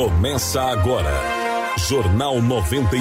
Começa agora. Jornal 91.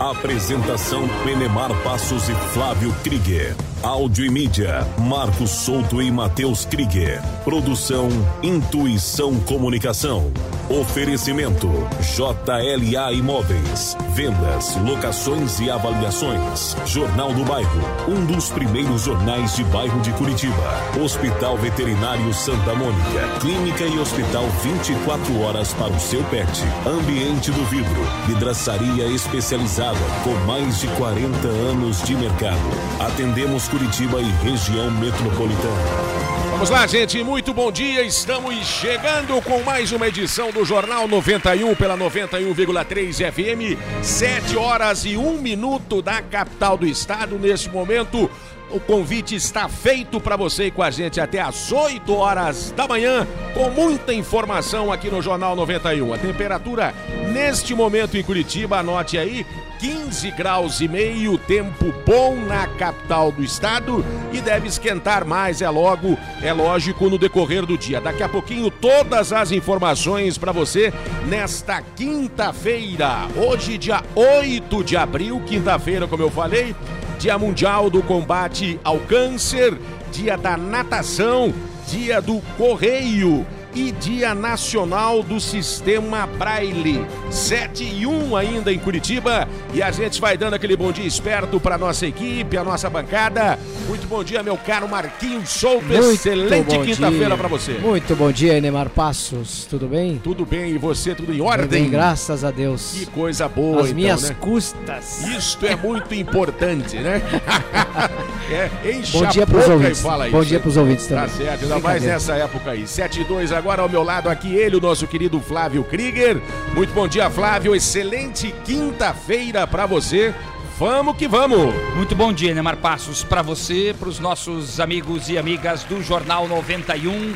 Apresentação Penemar Passos e Flávio Krieger. Áudio e mídia, Marcos Souto e Matheus Krieger. Produção Intuição Comunicação. Oferecimento JLA Imóveis. Vendas, locações e avaliações. Jornal do Bairro, um dos primeiros jornais de bairro de Curitiba. Hospital Veterinário Santa Mônica. Clínica e hospital 24 horas para o seu pet. Ambiente do vidro. Vidraçaria especializada com mais de 40 anos de mercado. Atendemos Curitiba e região metropolitana. Vamos lá, gente. Muito bom dia. Estamos chegando com mais uma edição do Jornal 91 pela 91,3 FM. 7 horas e 1 minuto da capital do estado. Neste momento, o convite está feito para você ir com a gente até às 8 horas da manhã, com muita informação aqui no Jornal 91. A temperatura neste momento em Curitiba, anote aí, 15 graus e meio, tempo bom na capital do estado e deve esquentar mais, é logo, é lógico, no decorrer do dia. Daqui a pouquinho todas as informações para você nesta quinta-feira, hoje dia 8 de abril, quinta-feira, como eu falei, Dia Mundial do Combate ao Câncer, Dia da Natação, Dia do Correio e Dia Nacional do Sistema Braille. 7 e 1 ainda em Curitiba. E a gente vai dando aquele bom dia esperto para nossa equipe, a nossa bancada. Muito bom dia, meu caro Marquinhos Souto. Muito Excelente quinta-feira para você. Muito bom dia, Enemar Passos. Tudo bem? Tudo bem, e você? Tudo em ordem? bem, graças a Deus. Que coisa boa, As então, minhas né? custas. Isto é muito importante, né? é, enche Bom dia pros ouvintes. e fala Bom isso, dia pros ouvintes Tá também. certo, ainda mais nessa época aí. 7 e 2 agora ao meu lado aqui ele, o nosso querido Flávio Krieger. Muito bom dia, Flávio. Excelente quinta-feira pra você. Vamos que vamos. Muito bom dia, Neymar Passos, para você, para os nossos amigos e amigas do Jornal 91.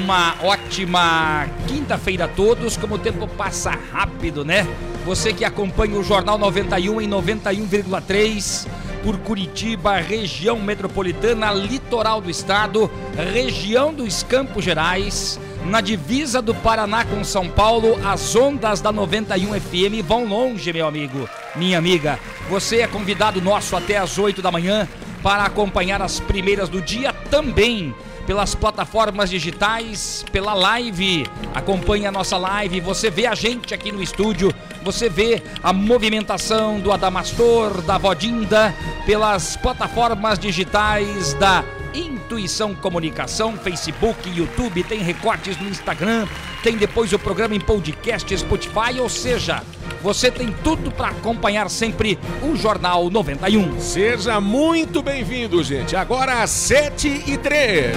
Uma ótima quinta-feira a todos, como o tempo passa rápido, né? Você que acompanha o Jornal 91 em 91,3 por Curitiba, região metropolitana, litoral do estado, região dos Campos Gerais, na divisa do Paraná com São Paulo, as ondas da 91 FM vão longe, meu amigo, minha amiga. Você é convidado nosso até às 8 da manhã para acompanhar as primeiras do dia também pelas plataformas digitais, pela live. Acompanhe a nossa live, você vê a gente aqui no estúdio, você vê a movimentação do Adamastor, da Vodinda, pelas plataformas digitais da Intuição Comunicação, Facebook, YouTube, tem recortes no Instagram, tem depois o programa em podcast, Spotify, ou seja, você tem tudo para acompanhar sempre o Jornal 91. Seja muito bem-vindo, gente. Agora às 7 e 3.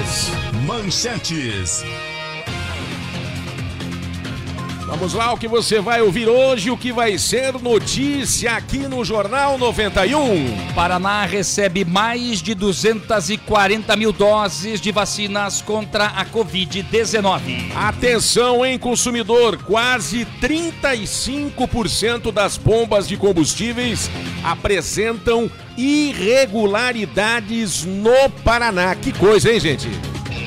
Manchetes. Vamos lá, o que você vai ouvir hoje, o que vai ser notícia aqui no Jornal 91. Paraná recebe mais de 240 mil doses de vacinas contra a Covid-19. Atenção, hein, consumidor? Quase 35% das bombas de combustíveis apresentam irregularidades no Paraná. Que coisa, hein, gente?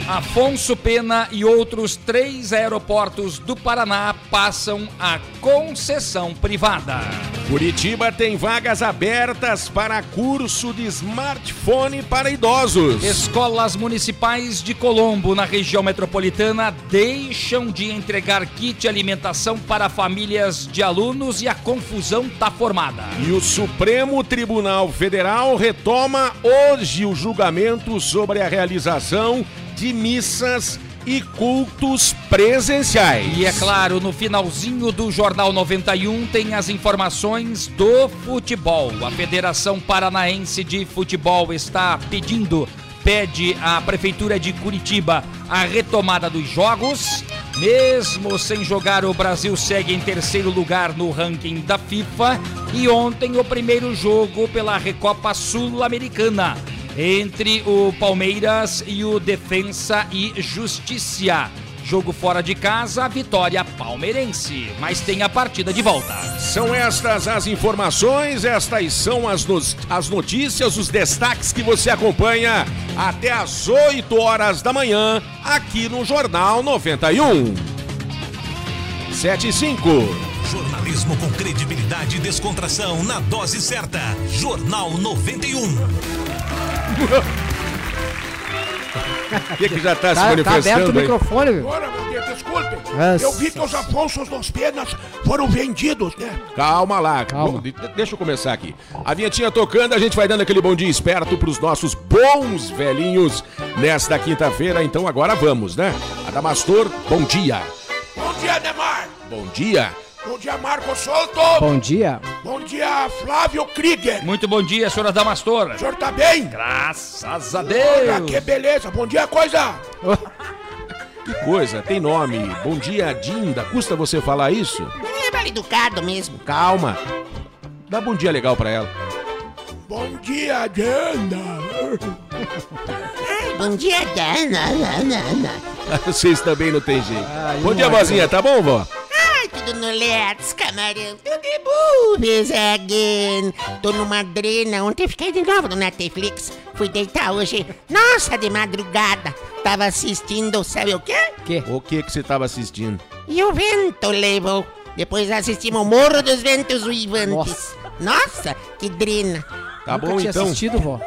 Afonso Pena e outros três aeroportos do Paraná passam a concessão privada. Curitiba tem vagas abertas para curso de smartphone para idosos. Escolas municipais de Colombo, na região metropolitana, deixam de entregar kit alimentação para famílias de alunos e a confusão está formada. E o Supremo Tribunal Federal retoma hoje o julgamento sobre a realização de missas e cultos presenciais. E é claro, no finalzinho do Jornal 91 tem as informações do futebol. A Federação Paranaense de Futebol está pedindo, pede à Prefeitura de Curitiba a retomada dos jogos. Mesmo sem jogar, o Brasil segue em terceiro lugar no ranking da FIFA. E ontem o primeiro jogo pela Recopa Sul-Americana entre o Palmeiras e o Defensa e Justiça. Jogo fora de casa, vitória palmeirense, mas tem a partida de volta. São estas as informações, estas são as, nos- as notícias, os destaques que você acompanha até às 8 horas da manhã aqui no Jornal 91. sete e cinco. Jornalismo com credibilidade e descontração na dose certa. Jornal 91. O que, que já tá, se Tá, tá aberto manifestando o aí? microfone, viu? Agora, meu Deus, desculpem. Nossa. Eu vi que os Afonsos dos Penas foram vendidos, né? Calma lá, Calma. Bom, de- deixa eu começar aqui. A vinhetinha tocando, a gente vai dando aquele bom dia esperto pros nossos bons velhinhos nesta quinta-feira. Então agora vamos, né? Adamastor, bom dia. Bom dia, Neymar. Bom dia. Bom dia, Marco Solto. Bom dia. Bom dia, Flávio Krieger. Muito bom dia, senhora Damastor. O senhor tá bem? Graças a Olha Deus. que beleza. Bom dia, coisa. Que coisa, tem nome. Bom dia, Dinda. Custa você falar isso? É mal educado mesmo. Calma. Dá bom dia legal pra ela. Bom dia. Ai, bom dia, Dana. Vocês também não tem jeito. Ah, bom dia, vozinha, tá bom, vó? No Let's, camarão. Boobies again. Tô numa drena. Ontem fiquei de novo no Netflix. Fui deitar hoje. Nossa, de madrugada. Tava assistindo, sabe o quê? Que? O que que você tava assistindo? E o vento levou. Depois assistimos o Morro dos Ventos Uivantes. Nossa. Nossa, que drena. Tá Nunca bom, tinha então. assistido, vó.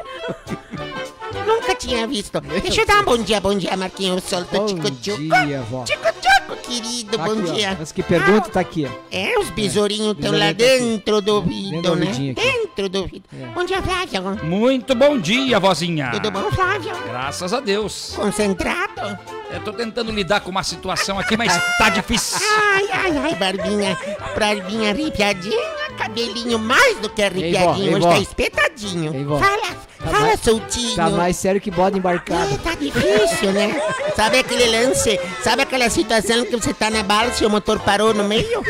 Nunca tinha visto. Deixa eu dar um bom dia, bom dia, Marquinhos Solto, Bom Tico Tico. dia, vó. Tico Tico, querido, Tá bom aqui, ó. dia. Antes que pergunte, tá aqui, ó. É, os besourinhos estão besourinho lá tá dentro do Dentro ouvido, do né? Dentro do ouvido. É. Bom dia, Flávio. Muito bom dia, vozinha. Tudo bom, Flávio? Graças a Deus. Concentrado? Eu tô tentando lidar com uma situação aqui, mas tá difícil. Ai, ai, ai, barbinha. Barbinha arrepiadinha, cabelinho mais do que arrepiadinho. ei, Hoje tá espetadinho. Ei. Fala, fala mais- soltinho. Tá mais sério que bode embarcado. É, tá difícil, né? Sabe aquele lance? Sabe aquela situação que você tá na bala e o motor parou no meio?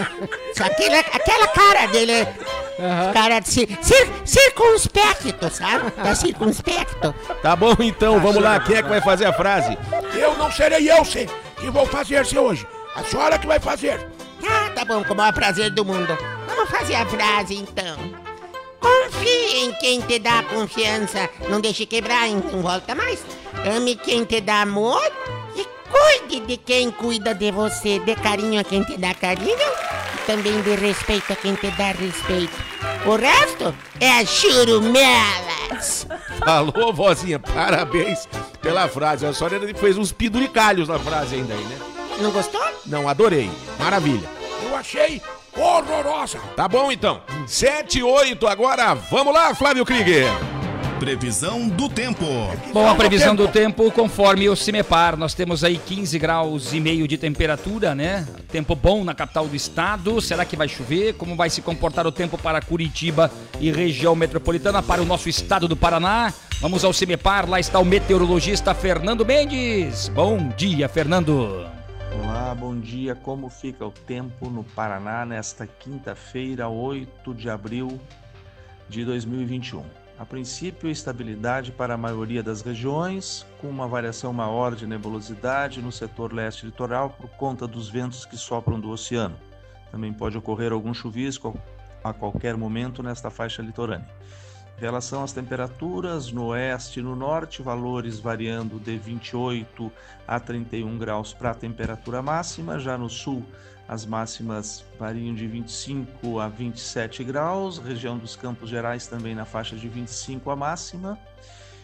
Só aquela, aquela cara dele, Aham. cara de cir, cir, circunspecto, sabe? Tá circunspecto. Tá bom, então. Vamos lá. Quem é que vai fazer a frase? Eu não serei eu, sim, que vou fazer-se hoje. A senhora que vai fazer. Ah, tá bom, com o maior prazer do mundo. Vamos fazer a frase, então. Confie em quem te dá confiança. Não deixe quebrar, então volta mais. Ame quem te dá amor e cuide de quem cuida de você. Dê carinho a quem te dá carinho e também dê respeito a quem te dá respeito. O resto é churumelas. Alô, vozinha. Parabéns pela frase. A senhora fez uns penduricalhos na frase ainda aí, né? Não gostou? Não, adorei. Maravilha. Eu achei horrorosa. Tá bom, então. 7 e 8 agora. Vamos lá, Flávio Krieger. Previsão do tempo. Bom, a previsão do tempo. tempo, conforme o Cimepar, nós temos aí 15 graus e meio de temperatura, né? Tempo bom na capital do estado. Será que vai chover? Como vai se comportar o tempo para Curitiba e região metropolitana, para o nosso estado do Paraná? Vamos ao Cimepar, lá está o meteorologista Fernando Mendes. Bom dia, Fernando. Olá, bom dia. Como fica o tempo no Paraná nesta quinta-feira, 8 de abril de 2021? A princípio, estabilidade para a maioria das regiões, com uma variação maior de nebulosidade no setor leste litoral por conta dos ventos que sopram do oceano. Também pode ocorrer algum chuvisco a qualquer momento nesta faixa litorânea. Relação às temperaturas, no oeste e no norte, valores variando de 28 a 31 graus para a temperatura máxima. Já no sul, as máximas variam de 25 a 27 graus. Região dos Campos Gerais também na faixa de 25 a máxima.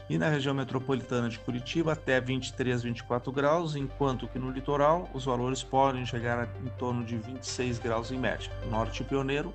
E na região metropolitana de Curitiba, até 23, 24 graus, enquanto que no litoral os valores podem chegar em torno de 26 graus em média. Norte pioneiro,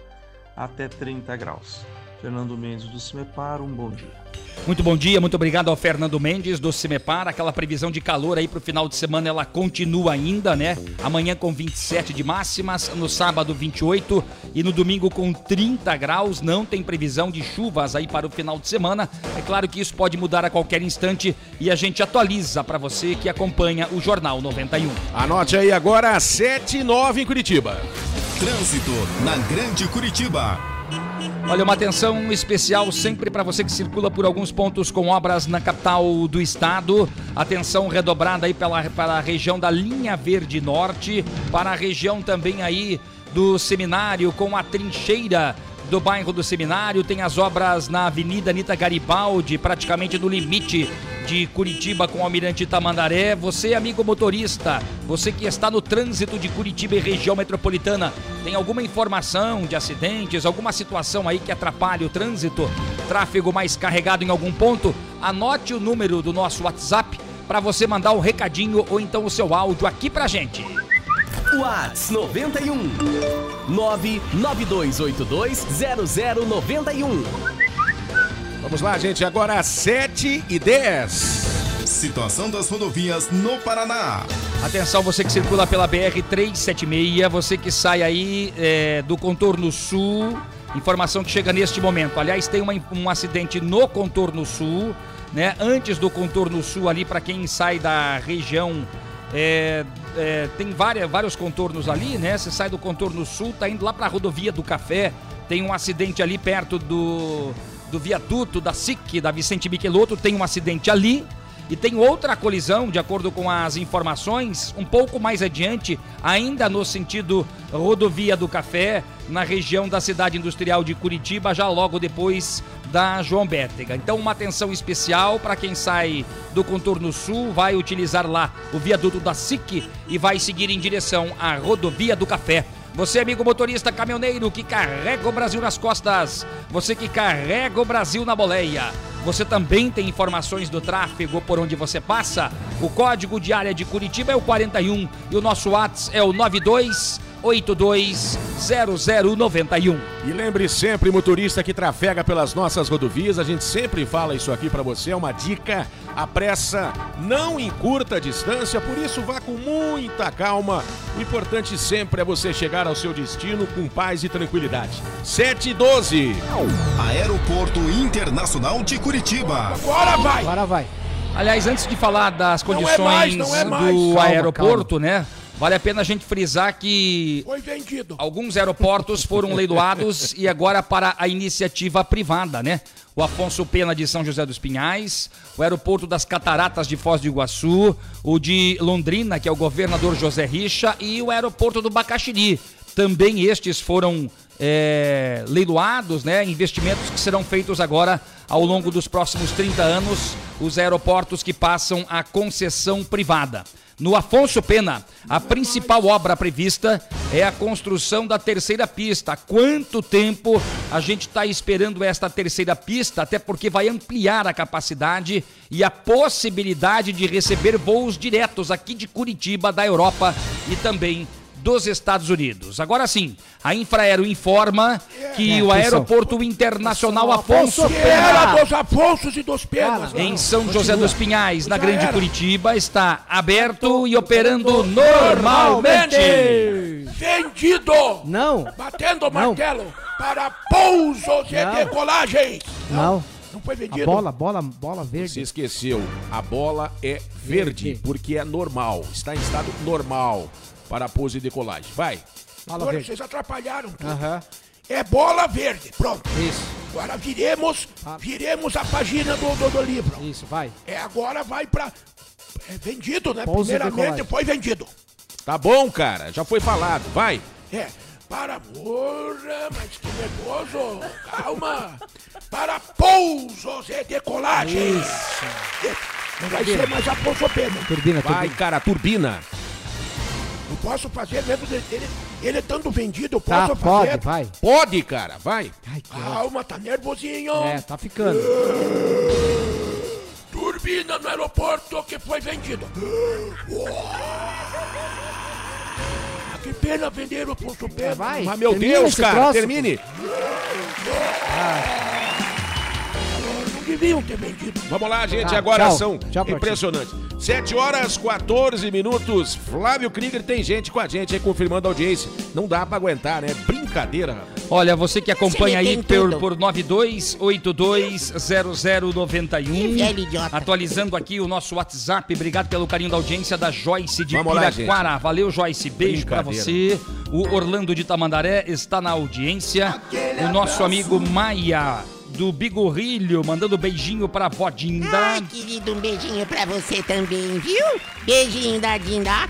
até 30 graus. Fernando Mendes do Cimepar, um bom dia. Muito bom dia, muito obrigado ao Fernando Mendes do Cimepar. Aquela previsão de calor aí pro final de semana, ela continua ainda, né? Amanhã com 27 de máximas, no sábado 28 e no domingo com 30 graus. Não tem previsão de chuvas aí para o final de semana. É claro que isso pode mudar a qualquer instante e a gente atualiza para você que acompanha o Jornal 91. Anote aí agora, 7 e 9 em Curitiba. Trânsito na Grande Curitiba. Olha, uma atenção especial sempre para você que circula por alguns pontos com obras na capital do estado. Atenção redobrada aí pela, para a região da Linha Verde Norte, para a região também aí do seminário com a trincheira do bairro do Seminário, tem as obras na Avenida Anitta Garibaldi, praticamente no limite de Curitiba com o Almirante Tamandaré. Você, amigo motorista, você que está no trânsito de Curitiba e região metropolitana, tem alguma informação de acidentes, alguma situação aí que atrapalhe o trânsito, tráfego mais carregado em algum ponto? Anote o número do nosso WhatsApp para você mandar um recadinho ou então o seu áudio aqui pra gente. Whats 91 992820091. Vamos lá, gente, agora 7 e 10. Situação das rodovias no Paraná. Atenção, você que circula pela BR 376, você que sai aí é, do contorno sul. Informação que chega neste momento. Aliás, tem uma, um acidente no contorno sul, né? Antes do contorno sul, ali, para quem sai da região. é, é, tem várias, vários contornos ali, né? Você sai do contorno sul, tá indo lá para a rodovia do Café. Tem um acidente ali perto do, do viaduto da SIC, da Vicente Michelotto. Tem um acidente ali. E tem outra colisão, de acordo com as informações, um pouco mais adiante, ainda no sentido rodovia do Café, na região da cidade industrial de Curitiba, já logo depois da João Bétega. Então, uma atenção especial para quem sai do contorno sul, vai utilizar lá o viaduto da SIC e vai seguir em direção à rodovia do Café. Você, amigo motorista caminhoneiro que carrega o Brasil nas costas, você que carrega o Brasil na boleia. Você também tem informações do tráfego por onde você passa? O código de área de Curitiba é o 41 e o nosso WhatsApp é o 92820091. E lembre sempre, motorista que trafega pelas nossas rodovias, a gente sempre fala isso aqui pra você, é uma dica. A pressa não encurta a distância, por isso vá com muita calma. O importante sempre é você chegar ao seu destino com paz e tranquilidade. 7 e 12. Aeroporto Internacional de Curitiba. Agora vai! Agora vai. Aliás, antes de falar das Não é condições mais, não é mais. do Calma, aeroporto, né? Vale a pena a gente frisar que alguns aeroportos foram leiloados e agora para a iniciativa privada, né? O Afonso Pena de São José dos Pinhais, o aeroporto das Cataratas de Foz do Iguaçu, o de Londrina, que é o governador José Richa, e o aeroporto do Bacaxiri. Também estes foram é, leiloados, né? Investimentos que serão feitos agora ao longo dos próximos 30 anos, os aeroportos que passam a concessão privada. No Afonso Pena, a principal obra prevista é a construção da terceira pista. Quanto tempo a gente está esperando esta terceira pista? Até porque vai ampliar a capacidade e a possibilidade de receber voos diretos aqui de Curitiba, da Europa e também dos Estados Unidos. Agora sim, a Infraero informa que É, o. Aeroporto Internacional Afonso era Pena dos Afonsos e dos Penas. Em São José dos Pinhais, na Grande. Curitiba, está aberto e operando normalmente. Vendido! Não, Batendo o Não. martelo para pousos e Não. decolagens. não. Não foi A vendido? bola, bola, bola verde. Você esqueceu, a bola é verde, Verde. porque é normal, está em estado normal para pouso e decolagem. Vai. Bola Agora verde. vocês atrapalharam tudo. Aham. É bola verde. Pronto. Isso, Agora viremos, Ah. viremos a página do, do, do livro. isso, vai. É, agora vai pra... É vendido, né? Pouso e Primeiramente decolagem. foi vendido. Tá bom, cara, já foi falado. Vai. É, para porra, mas que nervoso. Calma. Para pousos e decolagens. Isso. Não vai ser mais Afonso Pena. Turbina, Vai, turbina. cara, turbina. Eu posso fazer mesmo dele, ele, ele estando vendido, eu Tá, posso pode, fazer. vai. Pode, cara, vai. Ai. Calma, tá nervosinho. É, tá ficando. Turbina no aeroporto que foi vendido. Ah, que pena vender o Afonso Pena. Vai. Mas, meu termina Deus, cara, termine. Não deviam ter vendido. Vamos lá, gente, Tá, agora tchau. são Tchau, impressionantes. 7 horas 14 minutos. Flávio Krieger tem gente com a gente aí confirmando a audiência. Não dá pra aguentar, né? Brincadeira, rapaz. Olha, você que acompanha aí por, por 92820091. Velho idiota. Atualizando aqui o nosso WhatsApp. Obrigado pelo carinho da audiência da Joyce de Vamos lá, Piraquara. Valeu, Joyce. Beijo pra Brincadeira. você. O Orlando de Tamandaré está na audiência. O nosso amigo Maia do Bigorrilho mandando beijinho pra vó Dinda. Ai, querido, um beijinho pra você também, viu? Beijinho da Dinda.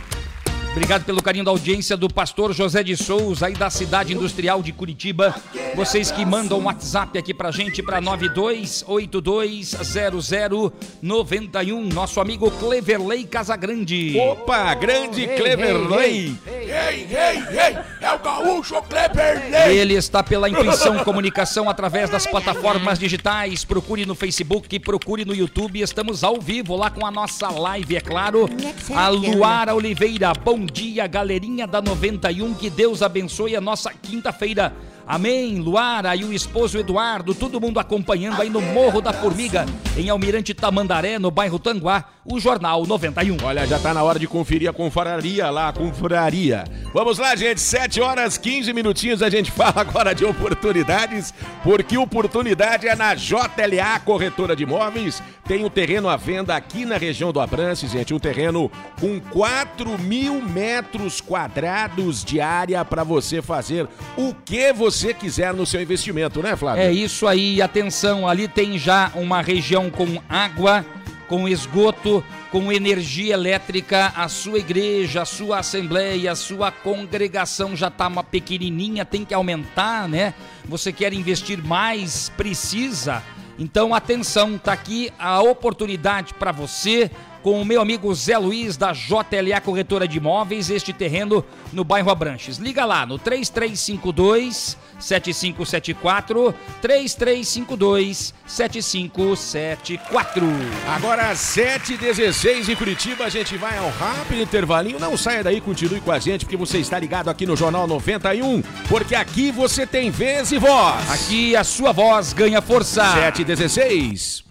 Obrigado pelo carinho da audiência do pastor José de Souza, aí da cidade industrial de Curitiba. Vocês que mandam um WhatsApp aqui pra gente, pra 92820091. Nosso amigo Cleverley Casagrande. Opa, grande Cleverley. Ei, ei, ei, é o gaúcho Kleberley. Ele está pela Intuição Comunicação através das plataformas digitais. Procure no Facebook, procure no YouTube. Estamos ao vivo lá com a nossa live, é claro. A Luara Oliveira. Bom dia, galerinha da 91. Que Deus abençoe a nossa quinta-feira. Amém, Luara e o esposo Eduardo, todo mundo acompanhando aí no Morro da Formiga, em Almirante Tamandaré, no bairro Tanguá, o Jornal 91. Olha, já tá na hora de conferir a confraria lá, a confraria. Vamos lá, gente, 7 horas 15 minutinhos, a gente fala agora de oportunidades, porque oportunidade é na JLA Corretora de Imóveis. Tem um terreno à venda aqui na região do Abrantes, gente, um terreno com 4 mil metros quadrados de área para você fazer o que você quiser no seu investimento, né, Flávio? É isso aí, atenção, ali tem já uma região com água, com esgoto, com energia elétrica, a sua igreja, a sua assembleia, a sua congregação já está uma pequenininha, tem que aumentar, né? Você quer investir mais, precisa. Então, atenção, tá aqui a oportunidade para você com o meu amigo Zé Luiz da JLA Corretora de Imóveis, este terreno no bairro Abranches. Liga lá no 3352 7574 3352 7574. Agora, 7h16 em Curitiba, a gente vai ao rápido intervalinho. Não saia daí, continue com a gente, porque você está ligado aqui no Jornal 91, porque aqui você tem vez e voz. Aqui a sua voz ganha força. 7h16.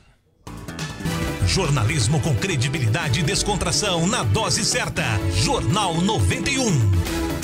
Jornalismo com credibilidade e descontração na dose certa. Jornal 91.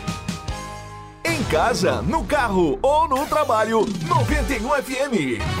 Em casa, no carro ou no trabalho, 91 FM.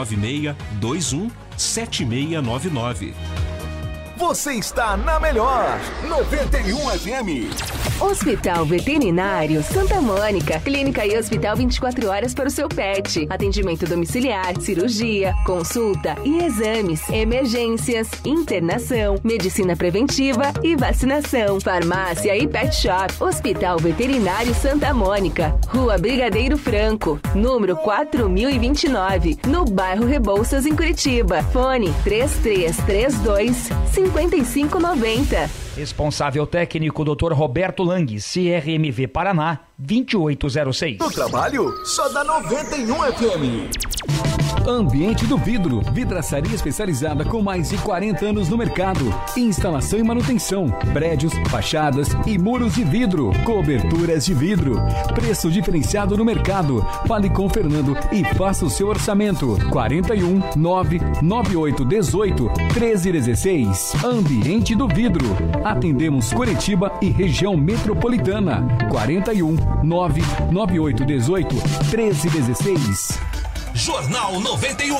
21 7699. Você está na melhor 91 FM. Hospital Veterinário Santa Mônica. Clínica e hospital 24 horas para o seu pet. Atendimento domiciliar, cirurgia, consulta e exames, emergências, internação, medicina preventiva e vacinação. Farmácia e pet shop. Hospital Veterinário Santa Mônica. Rua Brigadeiro Franco, número 4029, no bairro Rebouças, em Curitiba. Fone 3332 5590. Responsável técnico Dr. Roberto Lang, CRMV Paraná, 2806. No trabalho, só dá 91 FM. Ambiente do Vidro, vidraçaria especializada com mais de 40 anos no mercado. Instalação e manutenção, prédios, fachadas e muros de vidro, coberturas de vidro. Preço diferenciado no mercado. Fale com o Fernando e faça o seu orçamento. 41 998 18 1316. Ambiente do Vidro. Atendemos Curitiba e região metropolitana. 41 998 18 1316. Jornal 91.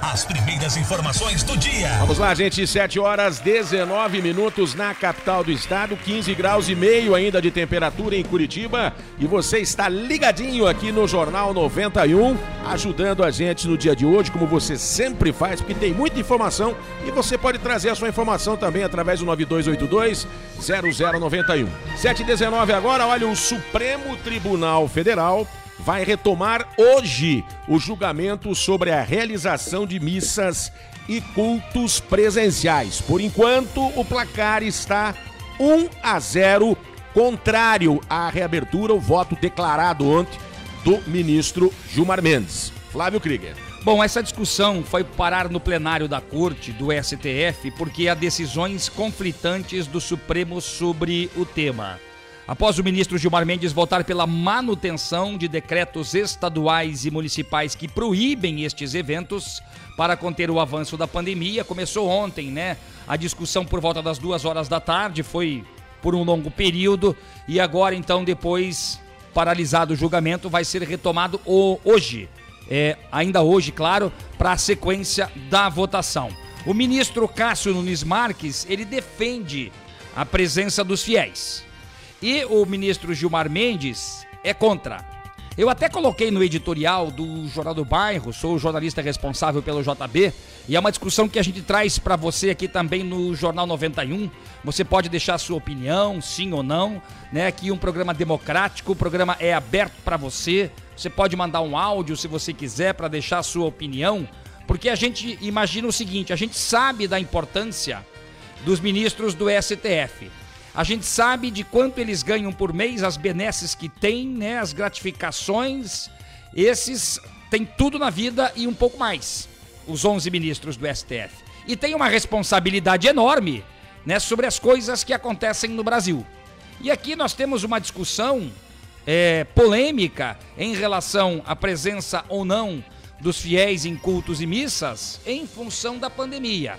As primeiras informações do dia. Vamos lá, gente. 7 horas 19 minutos na capital do estado, 15 graus e meio ainda de temperatura em Curitiba. E você está ligadinho aqui no Jornal 91, ajudando a gente no dia de hoje, como você sempre faz, porque tem muita informação e você pode trazer a sua informação também através do 9282 0091. 719 agora, olha, o Supremo Tribunal Federal vai retomar hoje o julgamento sobre a realização de missas e cultos presenciais. Por enquanto, o placar está 1 a 0 contrário à reabertura, o voto declarado ontem do ministro Gilmar Mendes. Flávio Krieger. Bom, essa discussão foi parar no plenário da Corte do STF porque há decisões conflitantes do Supremo sobre o tema. Após o ministro Gilmar Mendes votar pela manutenção de decretos estaduais e municipais que proíbem estes eventos para conter o avanço da pandemia, começou ontem, né? A discussão por volta das duas horas da tarde foi por um longo período e agora, então, depois paralisado o julgamento, vai ser retomado hoje, é, ainda hoje, claro, para a sequência da votação. O ministro Cássio Nunes Marques, ele defende a presença dos fiéis. E o ministro Gilmar Mendes é contra. Eu até coloquei no editorial do Jornal do Bairro, sou o jornalista responsável pelo JB, e é uma discussão que a gente traz para você aqui também no Jornal 91. Você pode deixar sua opinião, sim ou não, né? Aqui um programa democrático, o programa é aberto para você. Você pode mandar um áudio se você quiser para deixar sua opinião, porque a gente imagina o seguinte, a gente sabe da importância dos ministros do STF. A gente sabe de quanto eles ganham por mês, as benesses que têm, né, as gratificações. Esses têm tudo na vida e um pouco mais, os 11 ministros do STF. E tem uma responsabilidade enorme né, sobre as coisas que acontecem no Brasil. E aqui nós temos uma discussão é, polêmica em relação à presença ou não dos fiéis em cultos e missas em função da pandemia.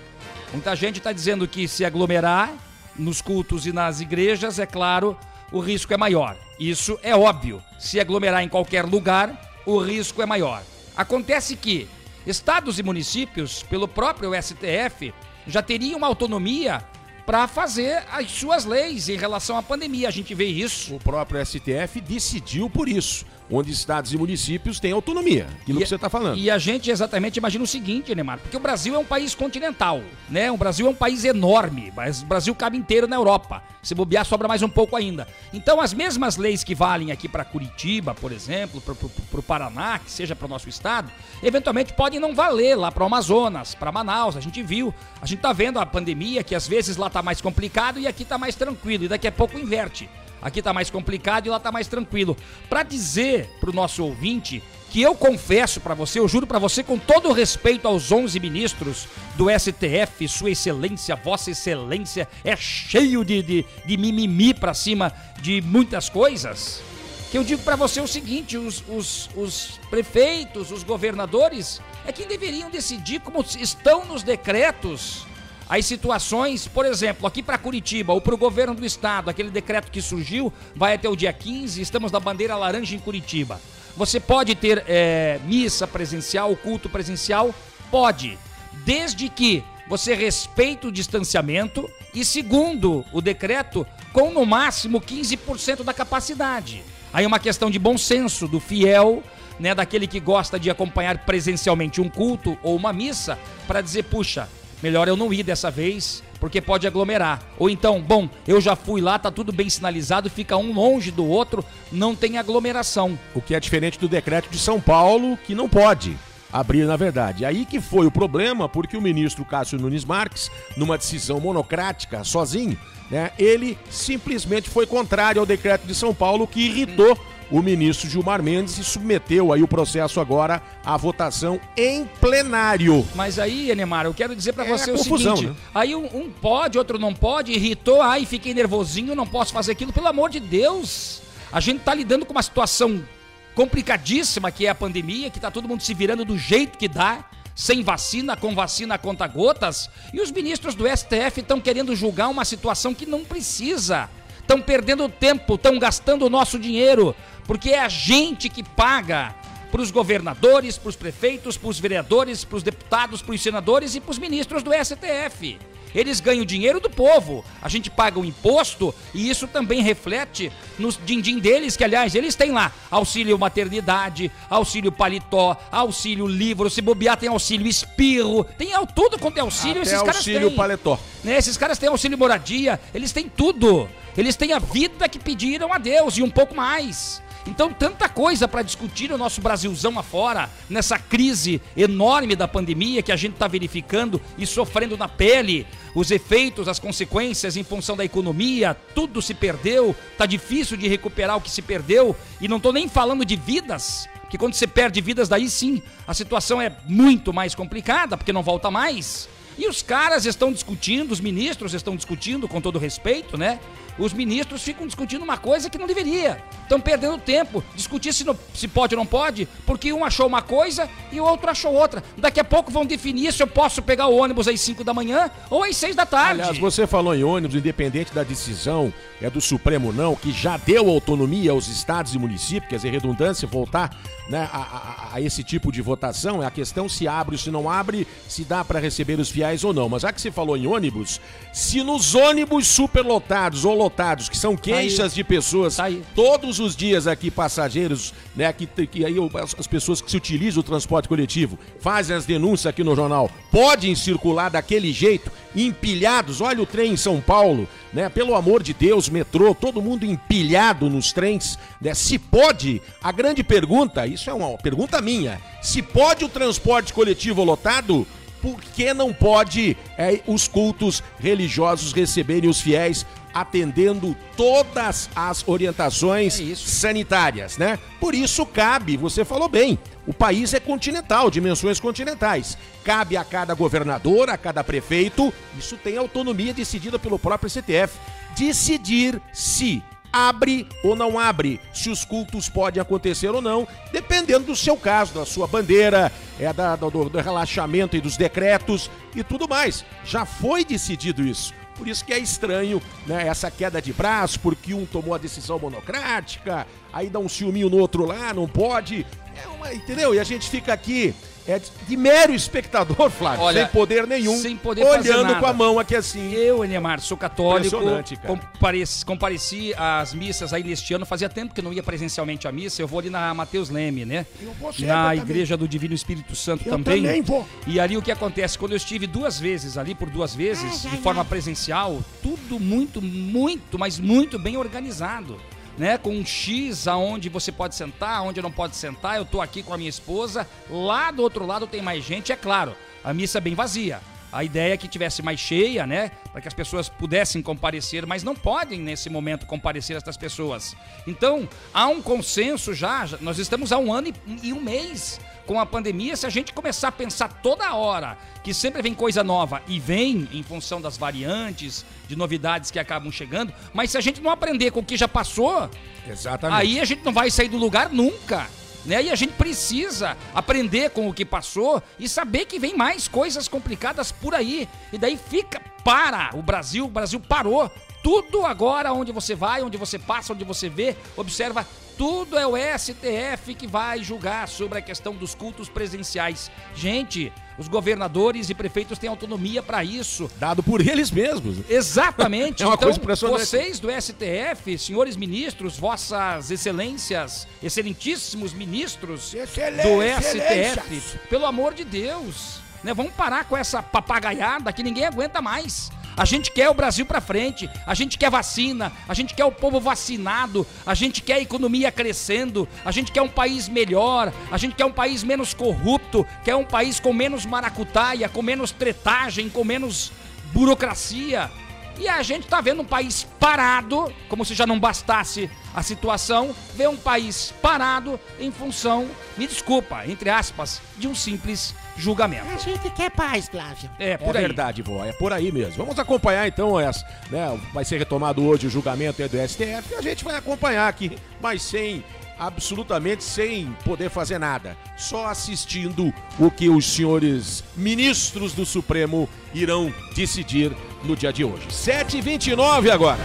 Muita gente está dizendo que se aglomerar nos cultos e nas igrejas, é claro, o risco é maior. Isso é óbvio. Se aglomerar em qualquer lugar, o risco é maior. Acontece que estados e municípios, pelo próprio STF, já teriam autonomia para fazer as suas leis em relação à pandemia. A gente vê isso. O próprio STF decidiu por isso onde estados e municípios têm autonomia, aquilo e, que você está falando. E a gente exatamente imagina o seguinte, Neymar, porque o Brasil é um país continental, né? O Brasil é um país enorme, mas o Brasil cabe inteiro na Europa. Se bobear, sobra mais um pouco ainda. Então, as mesmas leis que valem aqui para Curitiba, por exemplo, para o Paraná, que seja para o nosso estado, eventualmente podem não valer lá para o Amazonas, para Manaus. A gente viu, a gente está vendo a pandemia, que às vezes lá está mais complicado e aqui está mais tranquilo, e daqui a pouco inverte. Aqui tá mais complicado e lá tá mais tranquilo. Para dizer pro nosso ouvinte que eu confesso para você, eu juro para você com todo o respeito aos 11 ministros do STF, Sua Excelência, Vossa Excelência, é cheio de, de, de mimimi para cima de muitas coisas. Que eu digo para você o seguinte: os, os, os prefeitos, os governadores, é quem deveriam decidir como estão nos decretos as situações, por exemplo, aqui para Curitiba ou para o governo do estado, aquele decreto que surgiu vai até o dia 15, estamos na bandeira laranja em Curitiba. Você pode ter é, missa presencial, culto presencial? Pode, desde que você respeite o distanciamento e, segundo o decreto, com no máximo 15% da capacidade. Aí é uma questão de bom senso do fiel, né, daquele que gosta de acompanhar presencialmente um culto ou uma missa, para dizer, puxa, melhor eu não ir dessa vez, porque pode aglomerar. Ou então, bom, eu já fui lá, tá tudo bem sinalizado, fica um longe do outro, não tem aglomeração. O que é diferente do decreto de São Paulo, que não pode abrir, na verdade. Aí que foi o problema, porque o ministro Cássio Nunes Marques, numa decisão monocrática, sozinho, né, ele simplesmente foi contrário ao decreto de São Paulo, que irritou. Hum o ministro Gilmar Mendes submeteu aí o processo agora à votação em plenário. Mas aí, Enemar, eu quero dizer para é você o confusão, seguinte: né? aí um, um, pode, outro não pode, irritou, ai, fiquei nervosinho, não posso fazer aquilo, pelo amor de Deus. A gente tá lidando com uma situação complicadíssima que é a pandemia, que tá todo mundo se virando do jeito que dá sem vacina, com vacina a conta gotas, e os ministros do STF estão querendo julgar uma situação que não precisa. Estão perdendo tempo, estão gastando o nosso dinheiro, porque é a gente que paga para os governadores, para os prefeitos, para os vereadores, para os deputados, para os senadores e para os ministros do STF. Eles ganham dinheiro do povo. A gente paga o imposto e isso também reflete nos din-din deles, que aliás eles têm lá auxílio maternidade, auxílio paletó, auxílio livro, se bobear tem auxílio espirro, tem tudo quanto é auxílio, Até esses caras auxílio têm. paletó. Né, esses caras têm auxílio moradia, eles têm tudo. Eles têm a vida que pediram a Deus e um pouco mais. Então, tanta coisa para discutir no nosso Brasilzão afora, nessa crise enorme da pandemia que a gente está verificando e sofrendo na pele, os efeitos, as consequências em função da economia, tudo se perdeu, tá difícil de recuperar o que se perdeu, e não tô nem falando de vidas, que quando você perde vidas, daí sim a situação é muito mais complicada, porque não volta mais. E os caras estão discutindo, os ministros estão discutindo, com todo respeito, né? Os ministros ficam discutindo uma coisa que não deveria. Estão perdendo tempo. Discutir se, não- se pode ou não pode, porque um achou uma coisa e o outro achou outra. Daqui a pouco vão definir se eu posso pegar o ônibus às 5 da manhã ou às 6 da tarde. Aliás, você falou em ônibus, independente da decisão é do Supremo não, que já deu autonomia aos estados e municípios, quer dizer, redundância, voltar né, a, a- a esse tipo de votação, é a questão se abre ou se não abre, se dá para receber os fiéis ou não. Mas já que você falou em ônibus, se nos ônibus superlotados ou lotados, que são queixas de pessoas todos os dias aqui, passageiros, né, que, que aí o- as, as pessoas que se utilizam do transporte coletivo fazem as denúncias aqui no jornal, podem circular daquele jeito, empilhados. Olha o trem em São Paulo, né? Pelo amor de Deus, metrô, todo mundo empilhado nos trens, né? Se pode, a grande pergunta, isso é uma pergunta minha, se pode o transporte coletivo lotado, por que não pode é, os cultos religiosos receberem os fiéis atendendo todas as orientações sanitárias, né? Por isso cabe, você falou bem, o país é continental, dimensões continentais. Cabe a cada governador, a cada prefeito, isso tem autonomia decidida pelo próprio STF, decidir se abre ou não abre, se os cultos podem acontecer ou não, dependendo do seu caso, da sua bandeira, é da, do, do relaxamento e dos decretos e tudo mais. Já foi decidido isso. Por isso que é estranho né, essa queda de braço, porque um tomou a decisão monocrática, aí dá um ciúminho no outro lá, não pode. É uma, entendeu? E a gente fica aqui é, de mero espectador, Flávio, Olha, sem poder nenhum, sem poder olhando com a mão aqui assim. Eu, Enemar, sou católico, compareci, compareci às missas aí neste ano, fazia tempo que eu não ia presencialmente à missa, eu vou ali na Mateus Leme, né? Eu vou sempre Na também. Igreja do Divino Espírito Santo Eu também. também vou. E ali o que acontece, quando eu estive duas vezes ali, por duas vezes, de forma presencial, tudo muito, muito, mas muito bem organizado. Né, com um X aonde você pode sentar, onde não pode sentar. Eu tô aqui com a minha esposa. Lá do outro lado tem mais gente, é claro. A missa é bem vazia. A ideia é que tivesse mais cheia, né? Para que as pessoas pudessem comparecer, mas não podem nesse momento comparecer estas pessoas. Então, há um consenso já. já- Nós estamos há um ano e, e um mês com a pandemia. Se a gente começar a pensar toda hora que sempre vem coisa nova e vem em função das variantes, de novidades que acabam chegando, mas se a gente não aprender com o que já passou, Exatamente. aí a gente não vai sair do lugar nunca. Né? E a gente precisa aprender com o que passou e saber que vem mais coisas complicadas por aí. E daí fica, para o Brasil, o Brasil parou. Tudo agora, onde você vai, onde você passa, onde você vê, observa, tudo é o STF que vai julgar sobre a questão dos cultos presenciais. Gente, os governadores e prefeitos têm autonomia para isso. Dado por eles mesmos. Exatamente. É uma então, coisa impressionante. vocês do STF, senhores ministros, vossas excelências, excelentíssimos ministros do excelências. STF, pelo amor de Deus, né? Vamos parar com essa papagaiada que ninguém aguenta mais. A gente quer o Brasil pra frente, a gente quer vacina, a gente quer o povo vacinado, a gente quer a economia crescendo, a gente quer um país melhor, a gente quer um país menos corrupto, quer um país com menos maracutaia, com menos tretagem, com menos burocracia. E a gente tá vendo um país parado, como se já não bastasse a situação, ver um país parado em função, me desculpa, entre aspas, de um simples julgamento. A gente quer paz, Flávio. É, É por aí. verdade, vó, é por aí mesmo. Vamos acompanhar então, essa, né, vai ser retomado hoje o julgamento do STF e a gente vai acompanhar aqui, mas sem, absolutamente sem poder fazer nada. Só assistindo o que os senhores ministros do Supremo irão decidir no dia de hoje. 7h29 agora.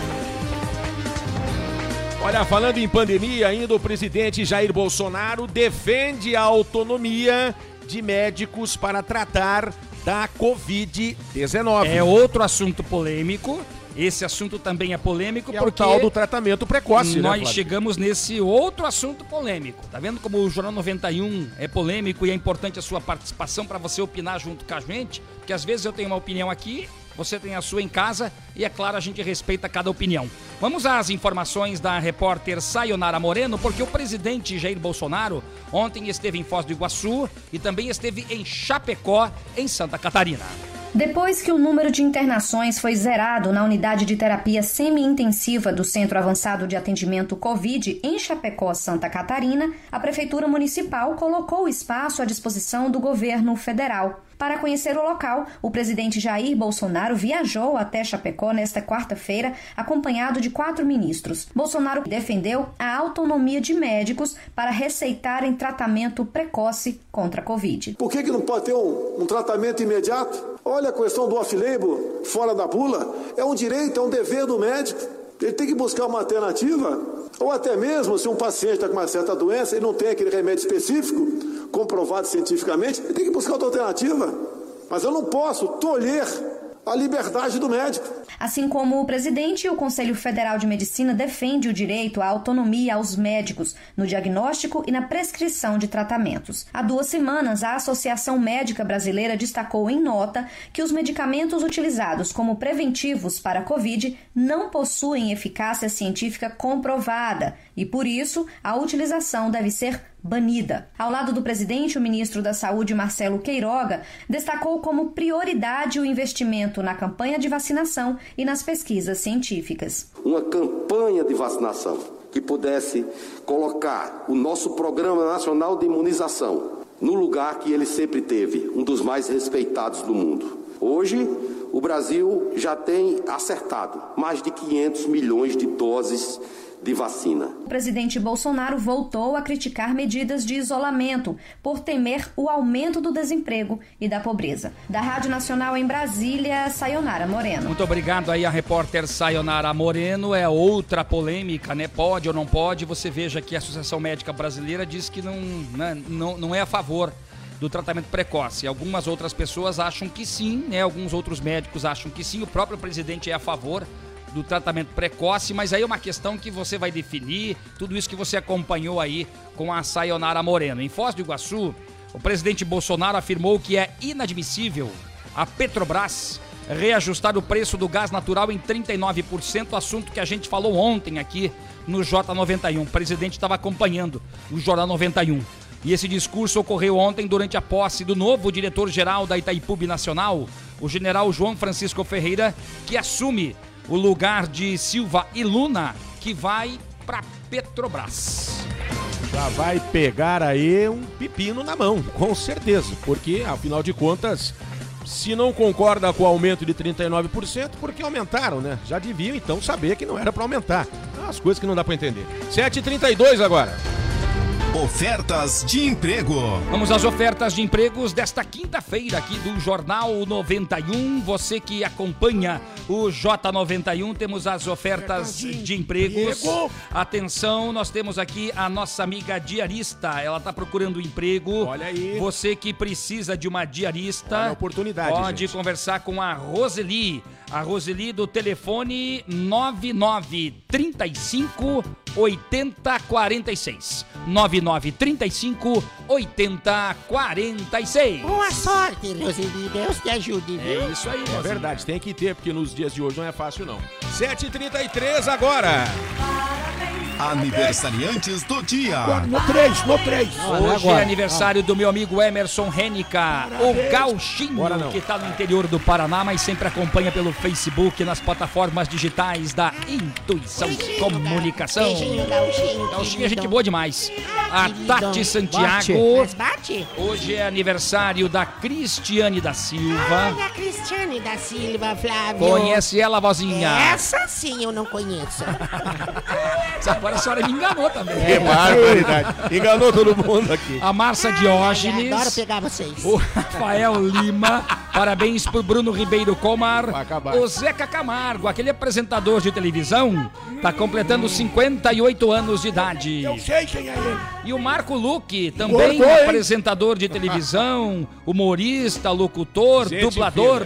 Olha, falando em pandemia ainda, o presidente Jair Bolsonaro defende a autonomia de médicos para tratar da Covid-19. É outro assunto polêmico. Esse assunto também é polêmico Que é o porque tal do tratamento precoce, né, nós Flávio? chegamos nesse outro assunto polêmico. Tá vendo como o Jornal 91 é polêmico e é importante a sua participação para você opinar junto com a gente? Porque às vezes eu tenho uma opinião aqui, você tem a sua em casa e, é claro, a gente respeita cada opinião. Vamos às informações da repórter Sayonara Moreno, porque o presidente Jair Bolsonaro ontem esteve em Foz do Iguaçu e também esteve em Chapecó, em Santa Catarina. Depois que o número de internações foi zerado na unidade de terapia semi-intensiva do Centro Avançado de Atendimento Covid em Chapecó, Santa Catarina, a Prefeitura Municipal colocou o espaço à disposição do governo federal. Para conhecer o local, o presidente Jair Bolsonaro viajou até Chapecó nesta quarta-feira, acompanhado de quatro ministros. Bolsonaro defendeu a autonomia de médicos para receitarem tratamento precoce contra a Covid. Por que, que não pode ter um, um tratamento imediato? Olha a questão do off-label fora da bula. É um direito, é um dever do médico. Ele tem que buscar uma alternativa. Ou até mesmo, se um paciente está com uma certa doença e não tem aquele remédio específico, comprovado cientificamente, ele tem que buscar outra alternativa. Mas eu não posso tolher a liberdade do médico. Assim como o presidente, o Conselho Federal de Medicina defende o direito à autonomia aos médicos no diagnóstico e na prescrição de tratamentos. Há duas semanas, a Associação Médica Brasileira destacou em nota que os medicamentos utilizados como preventivos para a Covid não possuem eficácia científica comprovada e, por isso, a utilização deve ser banida. Ao lado do presidente, o ministro da Saúde, Marcelo Queiroga, destacou como prioridade o investimento na campanha de vacinação e nas pesquisas científicas. Uma campanha de vacinação que pudesse colocar o nosso Programa Nacional de Imunização no lugar que ele sempre teve, um dos mais respeitados do mundo. Hoje, o Brasil já tem acertado mais de 500 milhões de doses de vacina. O presidente Bolsonaro voltou a criticar medidas de isolamento por temer o aumento do desemprego e da pobreza. Da Rádio Nacional em Brasília, Sayonara Moreno. Muito obrigado aí a repórter Sayonara Moreno. É outra polêmica, né? Pode ou não pode? Você veja que a Associação Médica Brasileira diz que não, né, não, não é a favor do tratamento precoce. Algumas outras pessoas acham que sim, né? Alguns outros médicos acham que sim. O próprio presidente é a favor do tratamento precoce, mas aí é uma questão que você vai definir, tudo isso que você acompanhou aí com a Sayonara Moreno. Em Foz do Iguaçu, o presidente Bolsonaro afirmou que é inadmissível a Petrobras reajustar o preço do gás natural em 39%, assunto que a gente falou ontem aqui no J91. O presidente estava acompanhando o Jornal 91. E esse discurso ocorreu ontem durante a posse do novo diretor-geral da Itaipu Nacional, o general João Francisco Ferreira, que assume o lugar de Silva e Luna, que vai para Petrobras. Já vai pegar aí um pepino na mão, com certeza, porque afinal de contas, se não concorda com o aumento de 39%, porque aumentaram, né? Já deviam então saber que não era para aumentar. As coisas que não dá para entender. 7h32 agora. Ofertas de emprego. Vamos às ofertas de empregos desta quinta-feira aqui do Jornal 91. Você que acompanha o J91, temos as ofertas de empregos. Atenção, nós temos aqui a nossa amiga diarista. Ela está procurando emprego. Olha aí. Você que precisa de uma diarista. Olha a oportunidade, Pode gente. conversar com a Roseli. A Roseli do telefone 9935 8046. 9935 8046. Boa sorte, Roseli. Deus te ajude, viu? É isso aí, É verdade, tem que ter, porque nos dias de hoje não é fácil não. 7h33 agora. Aniversariantes do dia. No 3, no 3. Hoje é aniversário do meu amigo Emerson Renica, o gauchinho que está no interior do Paraná, mas sempre acompanha pelo Facebook, nas plataformas digitais da Intuição Comunicação. Beijinho, Gauchinho. Gauchinho é gente boa demais. A. Tati Santiago. Hoje é aniversário da Cristiane da Silva. Olha a Cristiane da Silva, Flávio. Conhece ela, vozinha? Essa sim eu não conheço. Agora a senhora me enganou também. Que barbaridade. Enganou todo mundo aqui. A Márcia Diógenes. Adoro pegar vocês. O Rafael Lima, parabéns pro Bruno Ribeiro Comar. O Zeca Camargo, aquele apresentador de televisão, tá completando 58 anos de idade. Eu sei quem é ele. E o Marco Luque, também apresentador de televisão, humorista, locutor, Gente dublador.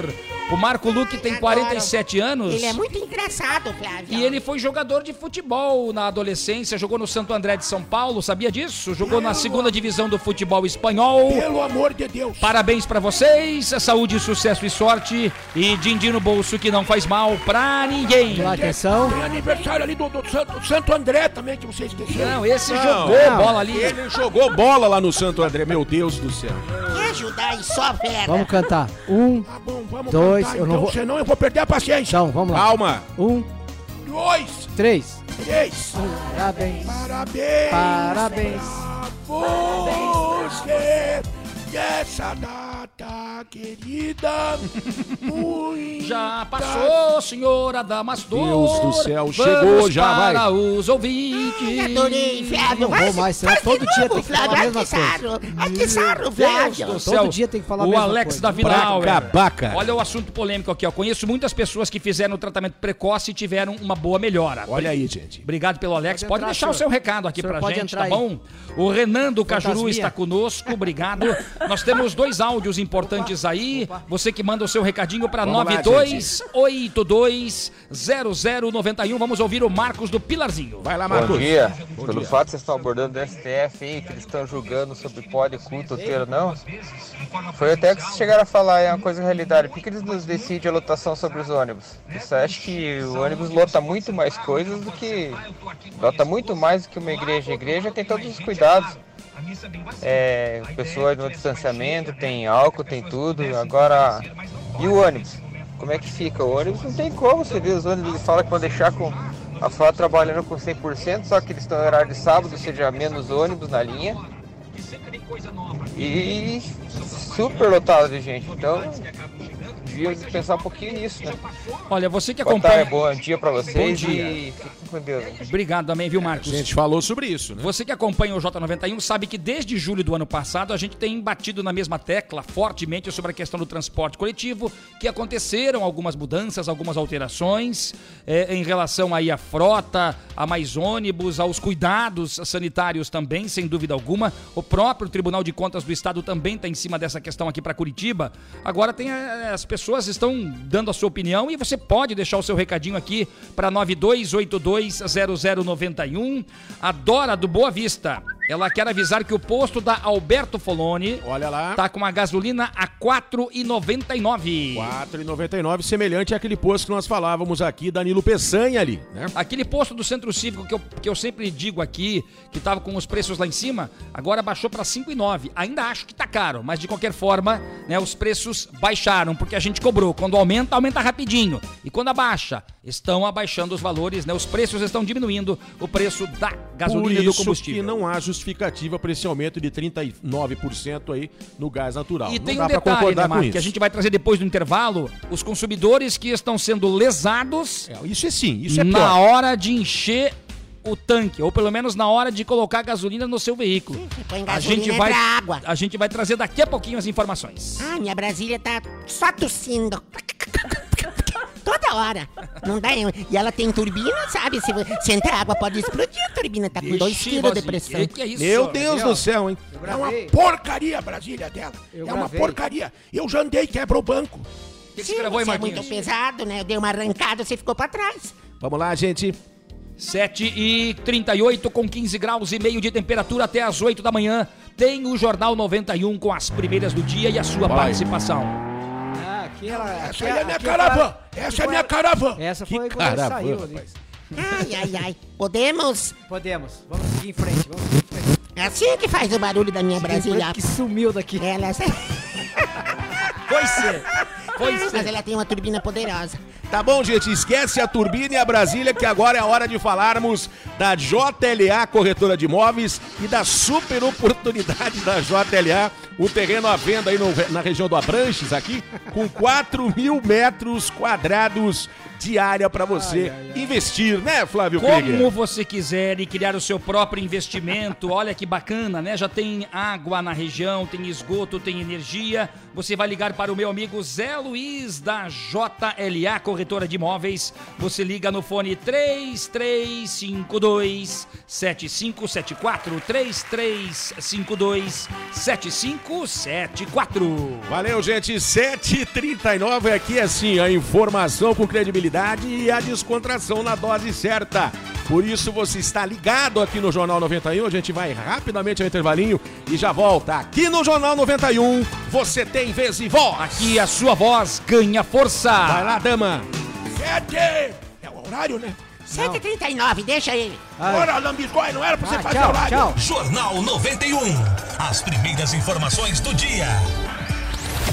O Marco Luque tem 47 anos. Ele é muito engraçado, Flávio. E ele foi jogador de futebol na adolescência, jogou no Santo André de São Paulo, sabia disso? Jogou na segunda divisão do futebol espanhol. Pelo amor de Deus. Parabéns pra vocês, saúde, sucesso e sorte. E din-din no bolso que não faz mal pra ninguém. atenção. Tem aniversário ali do, do Santo, Santo André também, que você esqueceu. Não, esse Não, jogou não. bola ali. Ele jogou bola lá no Santo André, meu Deus do céu. Me ajudar aí, só vera. Vamos cantar. Um, Tá bom, vamos dois, cantar, eu não então, vou. senão eu vou perder a paciência. Então, vamos lá. Calma. Um, Dois, três. três. Parabéns. Parabéns. Parabéns. pra Nessa data querida. Muito Já passou, senhora Damastor. Deus do céu, Vamos chegou, já para vai. os ouvintes. Adorei, Flávio. Não vou mais, senão faz todo de dia novo, tem que falar a Flávio. mesma Ai, que sarro. Ai, que sarro, Deus Flávio. do céu. Todo dia tem que falar a o mesma Alex coisa. da Vilau. Pra acabar, cara. Olha o assunto polêmico aqui, ó. Conheço muitas pessoas que fizeram o tratamento precoce e tiveram uma boa melhora. Olha aí, gente. Obrigado pelo Alex. Pode Pode, entrar, deixar o senhor. seu recado aqui O pra pode gente, tá aí. bom? O Renan do Cajuru está conosco, obrigado. Nós temos dois áudios importantes aí. Você que manda o seu recadinho lá, 92820091. Vamos ouvir o Marcos do Pilarzinho. Vai lá, Bom Marcos. dia. Bom Pelo dia. fato que vocês estão abordando do STF aí, que eles estão julgando sobre pode, culto, outeiro, não. Foi até que vocês chegaram a falar, é uma coisa realidade. Por que eles nos decidem a lotação sobre os ônibus? Você acha que o ônibus lota muito mais coisas do que. Lota muito mais do que uma igreja. A igreja tem todos os cuidados. É, pessoas no distanciamento, tem álcool, tem tudo. Agora, e o ônibus? Como é que fica? O ônibus não tem como, você vê os ônibus, eles falam que vão deixar com a frota trabalhando com 100%, só que eles estão em horário de sábado, ou seja, menos ônibus na linha. E super lotado de gente. Então, devíamos pensar um pouquinho nisso, né? Olha, você que Boa acompanha. tarde, bom dia pra vocês Bom dia. e fiquem com Deus. Obrigado também, viu, Marcos? A gente falou sobre isso, né? Você que acompanha o J91 sabe que desde julho do ano passado a gente tem batido na mesma tecla fortemente sobre a questão do transporte coletivo, que aconteceram algumas mudanças, algumas alterações eh, em relação aí à frota, a mais ônibus, aos cuidados sanitários também, sem dúvida alguma. O próprio Tribunal de Contas do Estado também está em cima dessa questão aqui para Curitiba. Agora tem eh, as pessoas estão dando a sua opinião e você pode deixar o seu recadinho aqui para 92820091. A Dora do Boa Vista. Ela quer avisar que o posto da Alberto Foloni Olha lá. tá com a gasolina a R$ 4,99. 4,99, semelhante àquele posto que nós falávamos aqui, Danilo Peçanha ali, né? Aquele posto do Centro Cívico que eu, que eu sempre digo aqui, que tava com os preços lá em cima, agora baixou para 5,9. Ainda acho que tá caro, mas de qualquer forma, né, os preços baixaram, porque a gente cobrou. Quando aumenta, aumenta rapidinho. E quando abaixa, estão abaixando os valores, né? Os preços estão diminuindo o preço da gasolina Por e do isso combustível. que não há justificativa para esse aumento de 39% aí no gás natural. E não tem dá um pra detalhe, concordar né, isso. que a gente vai trazer depois do intervalo, os consumidores que estão sendo lesados isso é sim, isso é na pior. hora de encher o tanque, ou pelo menos na hora de colocar gasolina no seu veículo. põe A gasolina gente é vai pra água. a gente vai trazer daqui a pouquinho as informações. Ah, minha Brasília tá só tossindo. Toda hora. Não dá. E ela tem turbina, sabe? Se, se entrar água, pode explodir a turbina. Tá com 2 Vixe, quilos de pressão. que que é isso, Meu Deus do céu, hein? É uma porcaria a Brasília dela. Eu é uma gravei. porcaria. Eu já andei, quebra o banco. Sim, você é muito pesado, né? Eu dei uma arrancada, você ficou pra trás. Vamos lá, gente. 7 e 38 com 15 graus e meio de temperatura até as 8 da manhã. Tem o Jornal 91 com as primeiras do dia e a sua Vai. participação. Ah, aqui ela. Essa aí é minha caravana. Essa é minha caravana. Essa foi quando caravana, ela saiu ali. Ai, ai, ai. Podemos? Podemos. Vamos seguir em frente. Vamos seguir em frente. É assim que faz o barulho da minha Brasília. que sumiu daqui. Ela... Foi ser. Foi ser. Mas ela tem uma turbina poderosa. Tá bom, gente, esquece a turbina e a Brasília, que agora é a hora de falarmos da JLA Corretora de Imóveis e da super oportunidade da JLA. O terreno à venda aí no- na região do Abranches, aqui, com 4 mil metros quadrados de área para você investir, né, Flávio Como Krieger? você quiser e criar o seu próprio investimento, olha que bacana, né? Já tem água na região, tem esgoto, tem energia. Você vai ligar para o meu amigo Zé Luiz da JLA Corretora de Imóveis. Você liga no fone 3352 7574 3352 7574. Valeu, gente. 7h39 aqui assim, a informação com credibilidade e a descontração na dose certa. Por isso você está ligado aqui no Jornal 91. A gente vai rapidamente ao intervalinho e já volta. Aqui no Jornal 91, você tem vez e voz. Aqui a sua voz ganha força. Vai lá, dama. Sete! É o horário, né? 7h39, deixa ele. Bora, lambisgói, não era pra você Ah, fazer tchau, horário. tchau. Jornal 91. As primeiras informações do dia.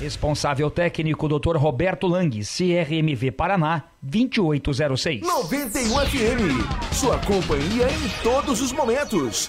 Responsável técnico Dr. Roberto Lang, CRMV Paraná, 2806. 91 FM. Sua companhia em todos os momentos.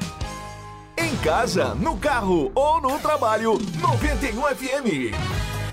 Em casa, no carro ou no trabalho, 91 FM.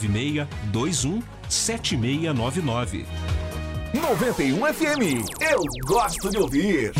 21 7699. 91 FM. Eu gosto de ouvir.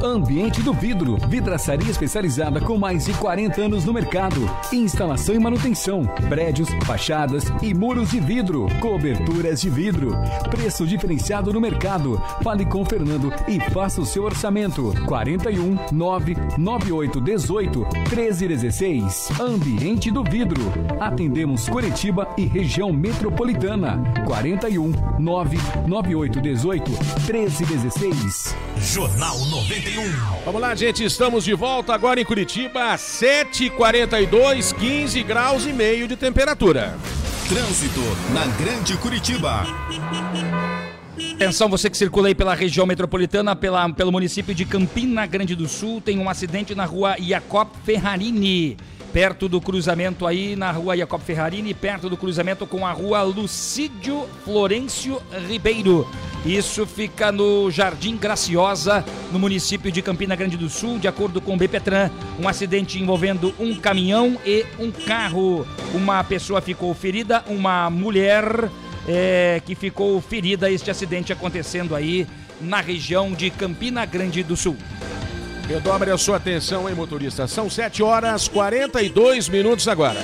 Ambiente do Vidro, vidraçaria especializada com mais de 40 anos no mercado. Instalação e manutenção, prédios, fachadas e muros de vidro, coberturas de vidro. Preço diferenciado no mercado. Fale com Fernando e faça o seu orçamento. 41 998 18 1316. Ambiente do Vidro. Atendemos Curitiba e região metropolitana. 41 998 18 1316. Jornal 91. Vamos lá, gente, estamos de volta agora em Curitiba, 7h42, 15 graus e meio de temperatura. Trânsito na Grande Curitiba. Atenção, você que circula aí pela região metropolitana, pela, pelo município de Campina Grande do Sul, tem um acidente na rua Jacob Ferrarini, perto do cruzamento aí na rua Jacob Ferrarini, perto do cruzamento com a rua Lucídio Florencio Ribeiro. Isso fica no Jardim Graciosa, no município de Campina Grande do Sul, de acordo com o BPTran. Um acidente envolvendo um caminhão e um carro. Uma pessoa ficou ferida, uma mulher é, que ficou ferida. Este acidente acontecendo aí na região de Campina Grande do Sul. Redobre a sua atenção, hein, motorista? São 7 horas 42 minutos agora.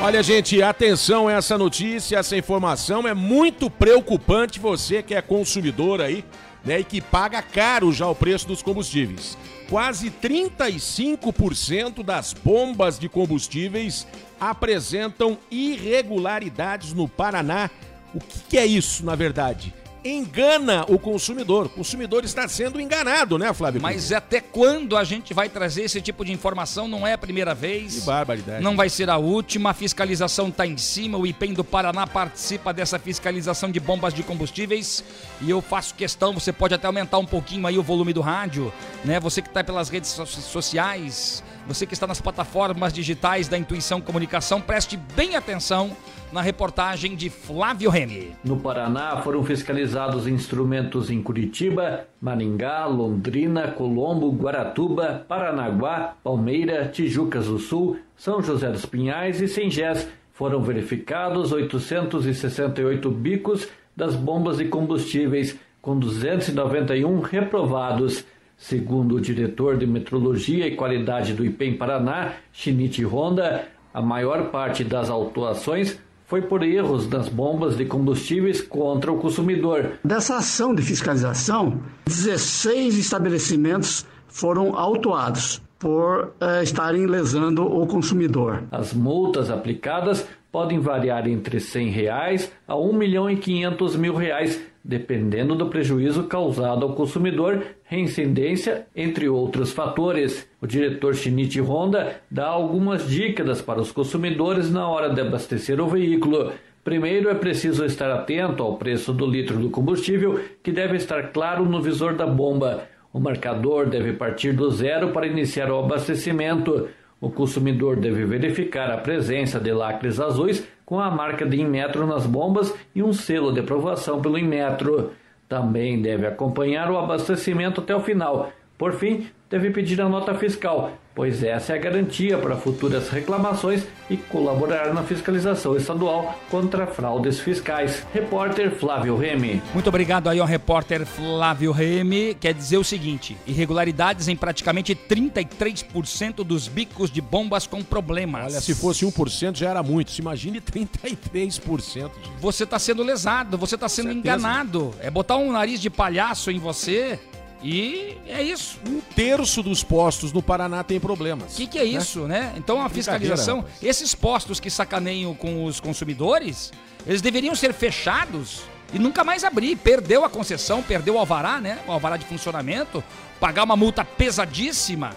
Olha, gente, atenção a essa notícia, essa informação é muito preocupante você que é consumidor aí, né, e que paga caro já o preço dos combustíveis. Quase 35% das bombas de combustíveis apresentam irregularidades no Paraná. O que, que é isso, na verdade? Engana o consumidor. O consumidor está sendo enganado, né, Flávio? Mas até quando a gente vai trazer esse tipo de informação? Não é a primeira vez. Que barbaridade. Não vai ser a última. A fiscalização está em cima. O IPEM do Paraná participa dessa fiscalização de bombas de combustíveis. E eu faço questão, você pode até aumentar um pouquinho aí o volume do rádio, né? Você que está pelas redes so sociais, você que está nas plataformas digitais da Intuição Comunicação, preste bem atenção na reportagem de Flávio Remy. No Paraná foram fiscalizados instrumentos em Curitiba, Maringá, Londrina, Colombo, Guaratuba, Paranaguá, Palmeira, Tijucas do Sul, São José dos Pinhais e Sengés. Foram verificados 868 bicos das bombas de combustíveis com 291 reprovados. Segundo o diretor de Metrologia e Qualidade do IPEM Paraná, Shinichi Honda, a maior parte das autuações foi por erros nas bombas de combustíveis contra o consumidor. Dessa ação de fiscalização, 16 estabelecimentos foram autuados por eh, estarem lesando o consumidor. As multas aplicadas podem variar entre 100 reais a R$ 1 milhão e 500 mil reais, dependendo do prejuízo causado ao consumidor, reincidência, entre outros fatores. O diretor Shinichi Honda dá algumas dicas para os consumidores na hora de abastecer o veículo. Primeiro é preciso estar atento ao preço do litro do combustível, que deve estar claro no visor da bomba. O marcador deve partir do zero para iniciar o abastecimento. O consumidor deve verificar a presença de lacres azuis com a marca de Inmetro nas bombas e um selo de aprovação pelo Inmetro. Também deve acompanhar o abastecimento até o final. Por fim, deve pedir a nota fiscal, pois essa é a garantia para futuras reclamações e colaborar na fiscalização estadual contra fraudes fiscais. Repórter Flávio Remy. Muito obrigado aí ao repórter Flávio Remy. Quer dizer o seguinte: irregularidades em praticamente 33% dos bicos de bombas com problemas. Olha, se fosse 1% já era muito. Se imagine 33%. Gente. Você está sendo lesado, você está sendo enganado. É botar um nariz de palhaço em você. E é isso. Um terço dos postos no Paraná tem problemas. O que, que, é isso, né? né? Então a fiscalização, esses postos que sacaneiam com os consumidores, eles deveriam ser fechados e nunca mais abrir. Perdeu a concessão, perdeu o alvará, né? O alvará de funcionamento, pagar uma multa pesadíssima.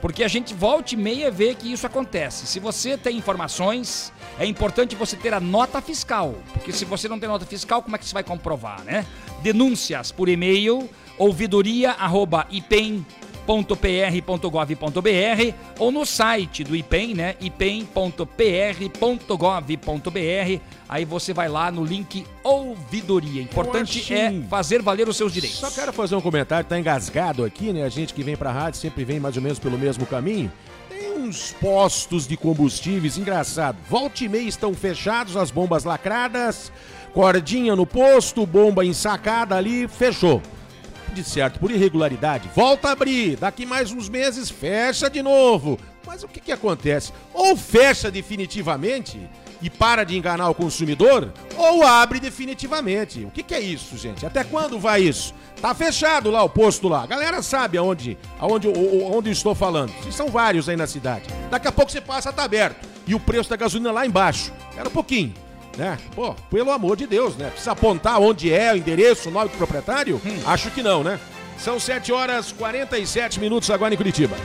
Porque a gente volta e meia vê que isso acontece. Se você tem informações, é importante você ter a nota fiscal. Porque se você não tem nota fiscal, como é que você vai comprovar, né? Denúncias por e-mail ouvidoria@ipem.pr.gov.br ou no site do IPEM, né? ipem.pr.gov.br. Aí você vai lá no link ouvidoria. Importante é fazer valer os seus direitos. Só quero fazer um comentário, tá engasgado aqui, né? A gente que vem pra rádio sempre vem mais ou menos pelo mesmo caminho. Tem uns postos de combustíveis engraçado. Volta e meia estão fechados, as bombas lacradas, cordinha no posto, bomba ensacada ali, fechou de certo por irregularidade, volta a abrir, daqui mais uns meses fecha de novo. Mas o que, que acontece? Ou fecha definitivamente e para de enganar o consumidor, ou abre definitivamente. O que, que é isso, gente? Até quando vai isso? Tá fechado lá o posto lá. A galera sabe aonde, aonde, onde eu estou falando. São vários aí na cidade. Daqui a pouco você passa, tá aberto. E o preço da gasolina lá embaixo. Era um pouquinho né? Pô, pelo amor de Deus, né? Precisa apontar onde é o endereço, o nome do proprietário? Hum. Acho que não, né? São 7 horas 47 minutos agora em Curitiba.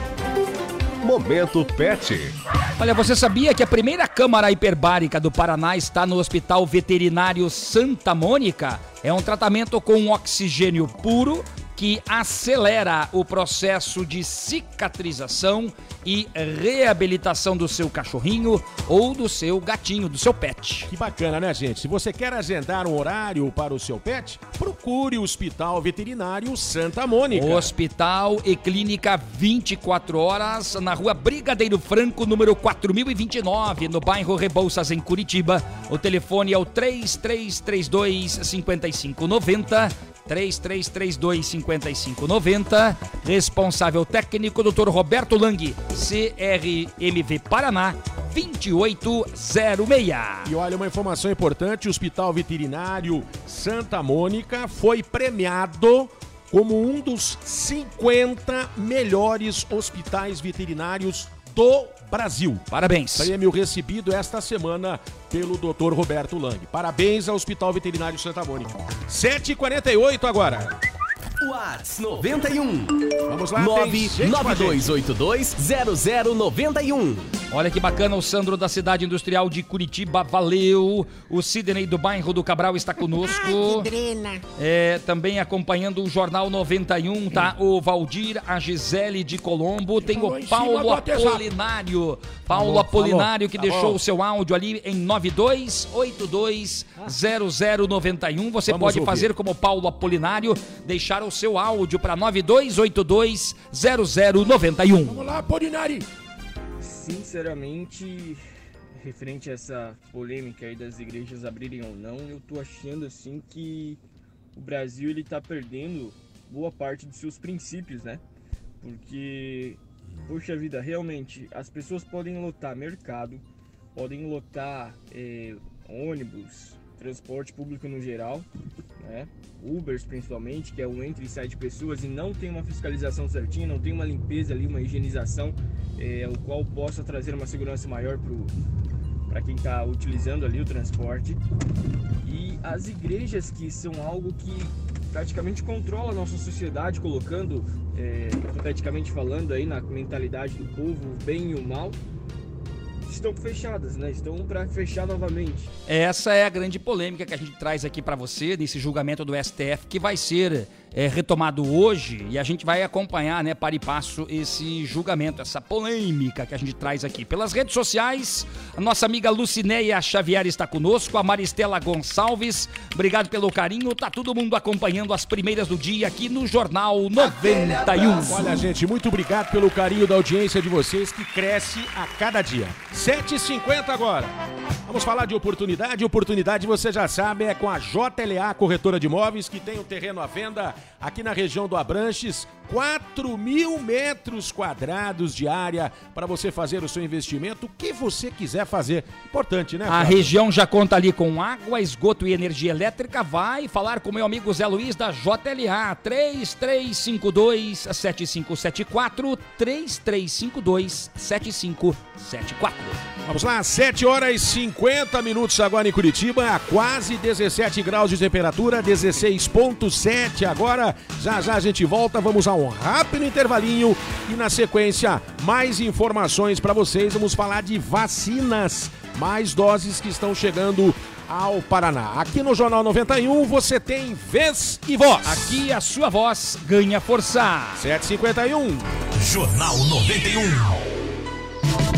Momento Pet. Olha, você sabia que a primeira câmara hiperbárica do Paraná está no Hospital Veterinário Santa Mônica? É um tratamento com oxigênio puro que acelera o processo de cicatrização e reabilitação do seu cachorrinho ou do seu gatinho, do seu pet. Que bacana, né, gente? Se você quer agendar um horário para o seu pet, procure o Hospital Veterinário Santa Mônica. Hospital e Clínica 24 horas na Rua Brigadeiro Franco, número 4029, no bairro Rebouças, em Curitiba. O telefone é o 3332 5590 3332 5590. Responsável técnico, Dr. Roberto Lang, CRMV Paraná 2806. E olha, uma informação importante: o Hospital Veterinário Santa Mônica foi premiado como um dos 50 melhores hospitais veterinários do Brasil. Parabéns. Prêmio recebido esta semana pelo Dr. Roberto Lang. Parabéns ao Hospital Veterinário Santa Mônica. 7h48 agora. Whats 91. Vamos lá, 992820091. Olha que bacana o Sandro da cidade industrial de Curitiba, valeu. O Sidney do bairro do Cabral está conosco. que drena. É, também acompanhando o Jornal 91, tá? O Valdir, a Gisele de Colombo, tem o Paulo Apolinário. Paulo Apolinário que deixou o seu áudio ali em 92820091. Você Vamos pode ouvir. fazer como Paulo Apolinário, deixar o seu áudio para 92820091. Vamos lá, Polinari. Sinceramente, referente a essa polêmica aí das igrejas abrirem ou não, eu tô achando assim que o Brasil ele está perdendo boa parte dos seus princípios, né? Porque, poxa vida, realmente as pessoas podem lotar mercado, podem lotar é, ônibus, transporte público no geral, né? Ubers principalmente, que é o entre e sai de pessoas e não tem uma fiscalização certinha, não tem uma limpeza ali, uma higienização, é, o qual possa trazer uma segurança maior para quem está utilizando ali o transporte. E as igrejas que são algo que praticamente controla a nossa sociedade, colocando, é, hipoteticamente falando aí na mentalidade do povo, o bem e o mal, estão fechadas, né? Estão para fechar novamente. Essa é a grande polêmica que a gente traz aqui para você nesse julgamento do STF que vai ser é, retomado hoje e a gente vai acompanhar, né, para e passo, esse julgamento, essa polêmica que a gente traz aqui. Pelas redes sociais, a nossa amiga Lucinéia Xavier está conosco, a Maristela Gonçalves, obrigado pelo carinho, tá todo mundo acompanhando as primeiras do dia aqui no Jornal 91. Olha, gente, muito obrigado pelo carinho da audiência de vocês que cresce a cada dia. 7h50 agora. Vamos falar de oportunidade. Oportunidade, você já sabe, é com a JLA Corretora de Imóveis, que tem o um terreno à venda aqui na região do Abranches. 4 mil metros quadrados de área para você fazer o seu investimento, o que você quiser fazer. Importante, né? A região já conta ali com água, esgoto e energia elétrica. Vai falar com meu amigo Zé Luiz da JLA 3352 7574 3352 7574. Vamos lá, 7 horas e 50 minutos agora em Curitiba, quase 17 graus de temperatura, 16.7 agora. Já já a gente volta, vamos a um rápido intervalinho e na sequência mais informações para vocês. Vamos falar de vacinas, mais doses que estão chegando ao Paraná. Aqui no Jornal 91 você tem vez e voz. Aqui a sua voz ganha força. 751. Jornal 91.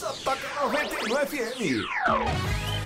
só toca 91 FM.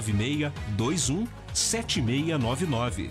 21 7699.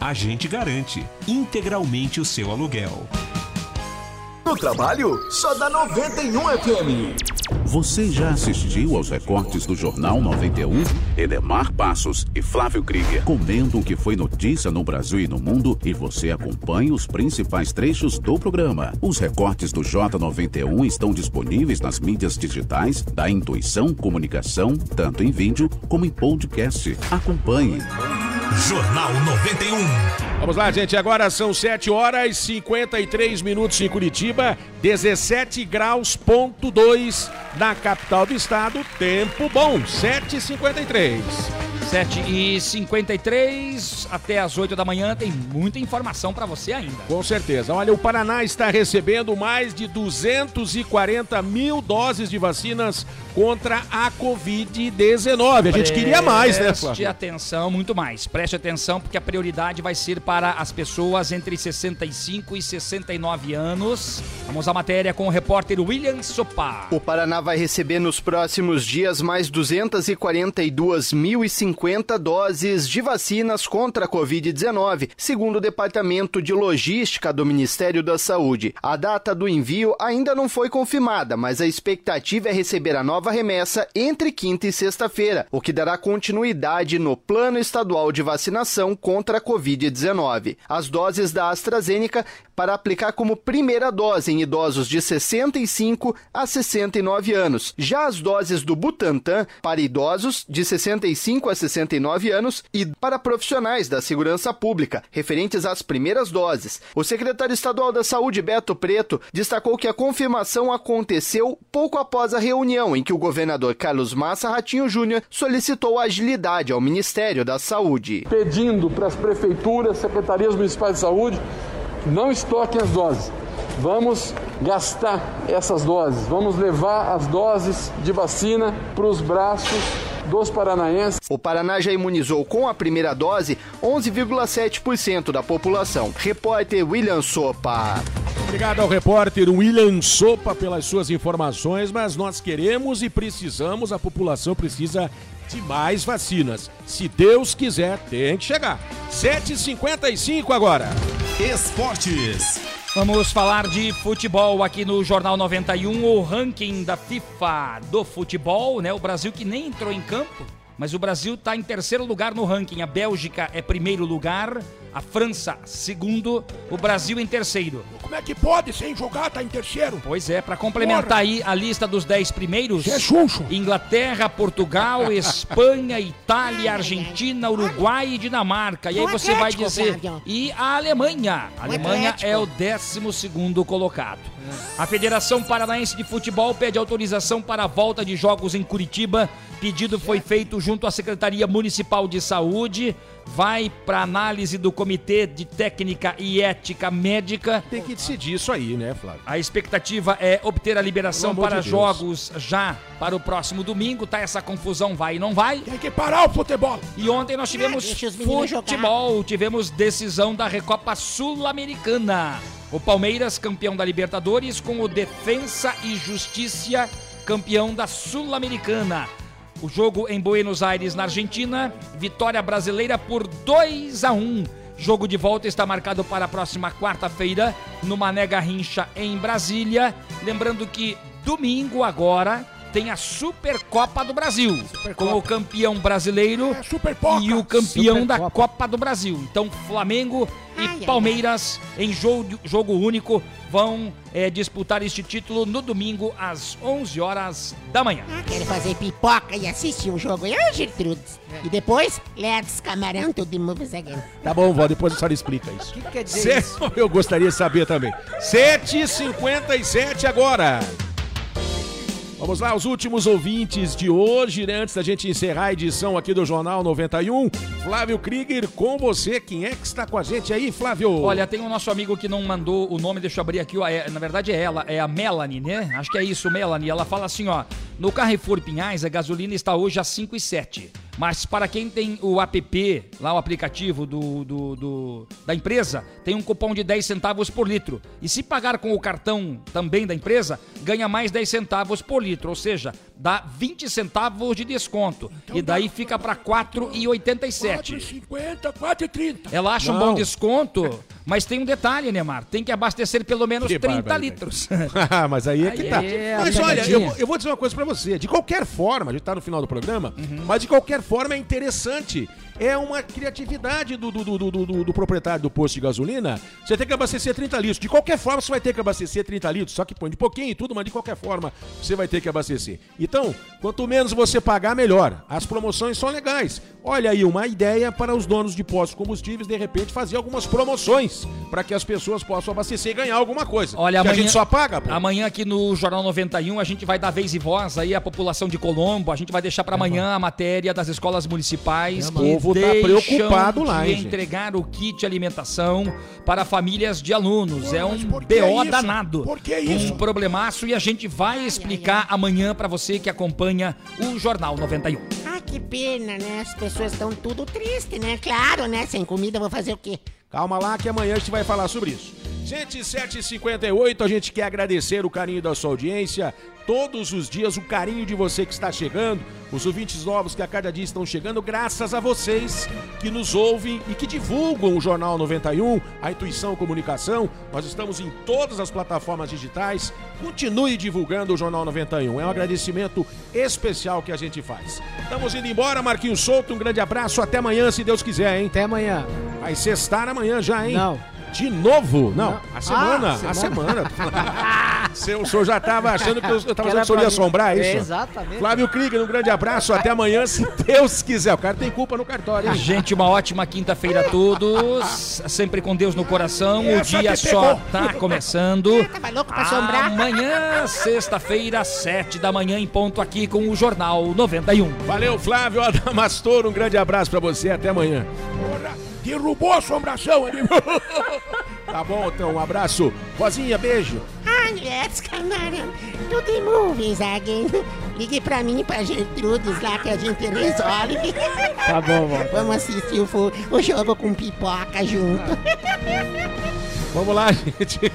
A gente garante integralmente o seu aluguel. No trabalho, só dá 91 FM. Você já assistiu aos recortes do Jornal 91? Edemar Passos e Flávio Krieger comentam o que foi notícia no Brasil e no mundo e você acompanha os principais trechos do programa. Os recortes do J91 estão disponíveis nas mídias digitais da Intuição Comunicação, tanto em vídeo como em podcast. Acompanhe. Jornal 91. Vamos lá, gente. Agora são 7 horas e 53 minutos em Curitiba, 17 graus, ponto 2 na capital do estado. Tempo bom, 7h53. 7 e 53 até as 8 da manhã tem muita informação para você ainda. Com certeza. Olha, o Paraná está recebendo mais de 240 mil doses de vacinas contra a Covid-19. A gente queria mais, né, Preste Flávio? atenção, muito mais. Preste atenção, porque a prioridade vai ser para as pessoas entre 65 e 69 anos. Vamos à matéria com o repórter William Sopa. O Paraná vai receber nos próximos dias mais 242.050 50 doses de vacinas contra a Covid-19, segundo o Departamento de Logística do Ministério da Saúde. A data do envio ainda não foi confirmada, mas a expectativa é receber a nova remessa entre quinta e sexta-feira, o que dará continuidade no Plano Estadual de Vacinação contra a Covid-19. As doses da AstraZeneca para aplicar como primeira dose em idosos de 65 a 69 anos. Já as doses do Butantan para idosos de 65 a 69 anos e para profissionais da segurança pública, referentes às primeiras doses. O secretário estadual da Saúde, Beto Preto, destacou que a confirmação aconteceu pouco após a reunião em que o governador Carlos Massa Ratinho Júnior solicitou agilidade ao Ministério da Saúde. Pedindo para as prefeituras, secretarias municipais de saúde, não estoquem as doses. Vamos gastar essas doses, vamos levar as doses de vacina para os braços dos paranaenses. O Paraná já imunizou com a primeira dose 11,7% da população. Repórter William Sopa. Obrigado ao repórter William Sopa pelas suas informações, mas nós queremos e precisamos, a população precisa de mais vacinas. Se Deus quiser, tem que chegar. 7h55 agora. Esportes. Vamos falar de futebol aqui no Jornal 91, o ranking da FIFA do futebol, né? O Brasil que nem entrou em campo, mas o Brasil está em terceiro lugar no ranking. A Bélgica é primeiro lugar, a França segundo, o Brasil em terceiro. Como é que pode, sem jogar, tá em terceiro? Pois é, para complementar Porra. aí a lista dos 10 primeiros: Cê é chuncho. Inglaterra, Portugal, Espanha, Itália, Argentina, Uruguai e Dinamarca. E aí você vai dizer: e a Alemanha? A Alemanha é o 12 colocado. A Federação Paranaense de Futebol pede autorização para a volta de jogos em Curitiba. Pedido foi feito junto à Secretaria Municipal de Saúde. Vai para análise do Comitê de Técnica e Ética Médica. Tem que decidir isso aí, né, Flávio? A expectativa é obter a liberação para de jogos já para o próximo domingo. Tá essa confusão, vai e não vai. Tem que parar o futebol. E ontem nós tivemos futebol, tivemos decisão da Recopa Sul-Americana. O Palmeiras, campeão da Libertadores, com o Defensa e Justiça, campeão da Sul-Americana. O jogo em Buenos Aires, na Argentina, vitória brasileira por 2 a 1. Jogo de volta está marcado para a próxima quarta-feira, no Mané Garrincha, em Brasília. Lembrando que domingo agora tem a Supercopa do Brasil, com o campeão brasileiro e o campeão da Supercopa. Copa do Brasil. Então, Flamengo e Ai, ai, Palmeiras, em jogo, jogo único, vão eh, disputar este título no domingo, às 11 horas da manhã. Ah, quero fazer pipoca e assistir o jogo. Ah, Gertrudes. E depois, let's camarão to the movies again. Tá bom, vó, depois a senhora explica isso. O que quer dizer Cê- isso? Eu gostaria de saber também. 7h57 agora. Vamos lá, os últimos ouvintes de hoje, né? Antes da gente encerrar a edição aqui do Jornal 91. Flávio Krieger, com você. Quem é que está com a gente aí, Flávio? Olha, tem o nosso amigo que não mandou o nome, deixa eu abrir aqui, é- na verdade é ela, é a Melanie, né? Acho que é isso, Melanie. Ela fala assim, ó, no Carrefour Pinhais a gasolina está hoje a 5,7. Mas para quem tem o app, lá o aplicativo do, do- do- da empresa, tem um cupom de 10 centavos por litro. E se pagar com o cartão também da empresa, ganha mais 10 centavos por litro, ou seja, dá 20 centavos de desconto. e daí fica para 4,87. 4,50, 4,30. Ela acha um Não. bom desconto, mas tem um detalhe, Neymar. Tem que abastecer pelo menos Que 30 barbaridade. litros. Ah, mas aí é que Aí tá. é mas olha, eu, eu vou dizer uma coisa pra você. De qualquer forma, a gente tá no final do programa, Uhum. mas de qualquer forma é interessante. É uma criatividade do, do, do, do, do- proprietário do posto de gasolina. Você tem que abastecer 30 litros. De qualquer forma, você vai ter que abastecer 30 litros. Só que põe de pouquinho e tudo, mas de qualquer forma, você vai ter que abastecer. Então, quanto menos você pagar, melhor. As promoções são legais. Olha aí, uma ideia para os donos de postos de combustíveis, de repente, fazer algumas promoções para que as pessoas possam abastecer e ganhar alguma coisa. Olha, amanhã, a gente só paga, pô. Amanhã aqui no Jornal 91 a gente vai dar vez e voz aí à população de Colombo. A gente vai deixar para amanhã a matéria das escolas municipais O que povo tá deixam preocupado lá, de hein, gente? entregar o kit alimentação para famílias de alunos. É um BO isso? danado. Por que isso? Um problemaço e a gente vai explicar amanhã para você que acompanha o Jornal 91. Ah, que pena, né? As pessoas estão tudo tristes, né? Claro, né? Sem comida, vou fazer o quê? Calma lá que amanhã a gente vai falar sobre isso. Gente, 7h58, a gente quer agradecer o carinho da sua audiência. Todos os dias, o carinho de você que está chegando, os ouvintes novos que a cada dia estão chegando, graças a vocês que nos ouvem e que divulgam o Jornal 91, a Intuição Comunicação. Nós estamos em todas as plataformas digitais. Continue divulgando o Jornal 91. É um agradecimento especial que a gente faz. Estamos indo embora, Marquinhos Souto. Um grande abraço. Até amanhã, se Deus quiser, hein? Até amanhã. Vai sextar amanhã já, hein? Não. De novo? Não, Não. a semana. Ah, a semana. semana. Seu- o senhor já estava achando que eu estava Que achando era que o senhor ia assombrar é isso? Exatamente. Flávio Krieger, um grande abraço. Até amanhã, se Deus quiser. O cara tem culpa no cartório, hein? Gente, uma ótima quinta-feira a todos. Sempre com Deus no coração. O dia só tá começando. Tava louco pra assombrar? Amanhã, sexta-feira, sete da manhã, em ponto aqui com o Jornal 91. Valeu, Flávio Adamastor. Um grande abraço pra você. Até amanhã. Derrubou a assombração ali. Tá bom, então. Um abraço. Rosinha, beijo. Ai, let's camarão. Do The Movies again. Ligue pra mim e pra Gertrudes lá que a gente resolve. Tá bom, vó. Vamos assistir o, o jogo com pipoca junto. Vamos lá, gente.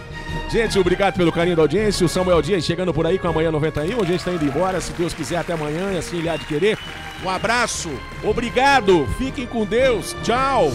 Gente, obrigado pelo carinho da audiência. O Samuel Dias chegando por aí com a Manhã 91. A gente tá indo embora, se Deus quiser, até amanhã, e assim ele há de querer. Um abraço, obrigado, fiquem com Deus, tchau.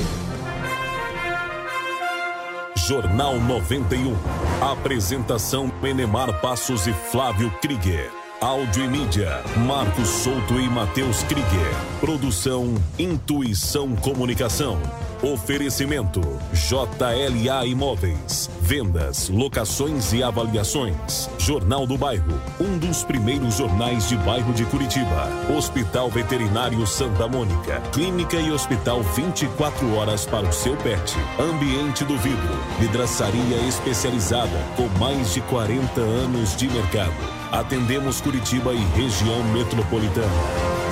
Jornal 91. Apresentação Penemar Passos e Flávio Krieger. Áudio e mídia, Marcos Souto e Matheus Krieger. Produção Intuição Comunicação. Oferecimento JLA Imóveis. Vendas, locações e avaliações. Jornal do Bairro, um dos primeiros jornais de bairro de Curitiba. Hospital Veterinário Santa Mônica. Clínica e hospital 24 horas para o seu pet. Ambiente do vidro. Vidraçaria especializada com mais de 40 anos de mercado. Atendemos Curitiba e região metropolitana.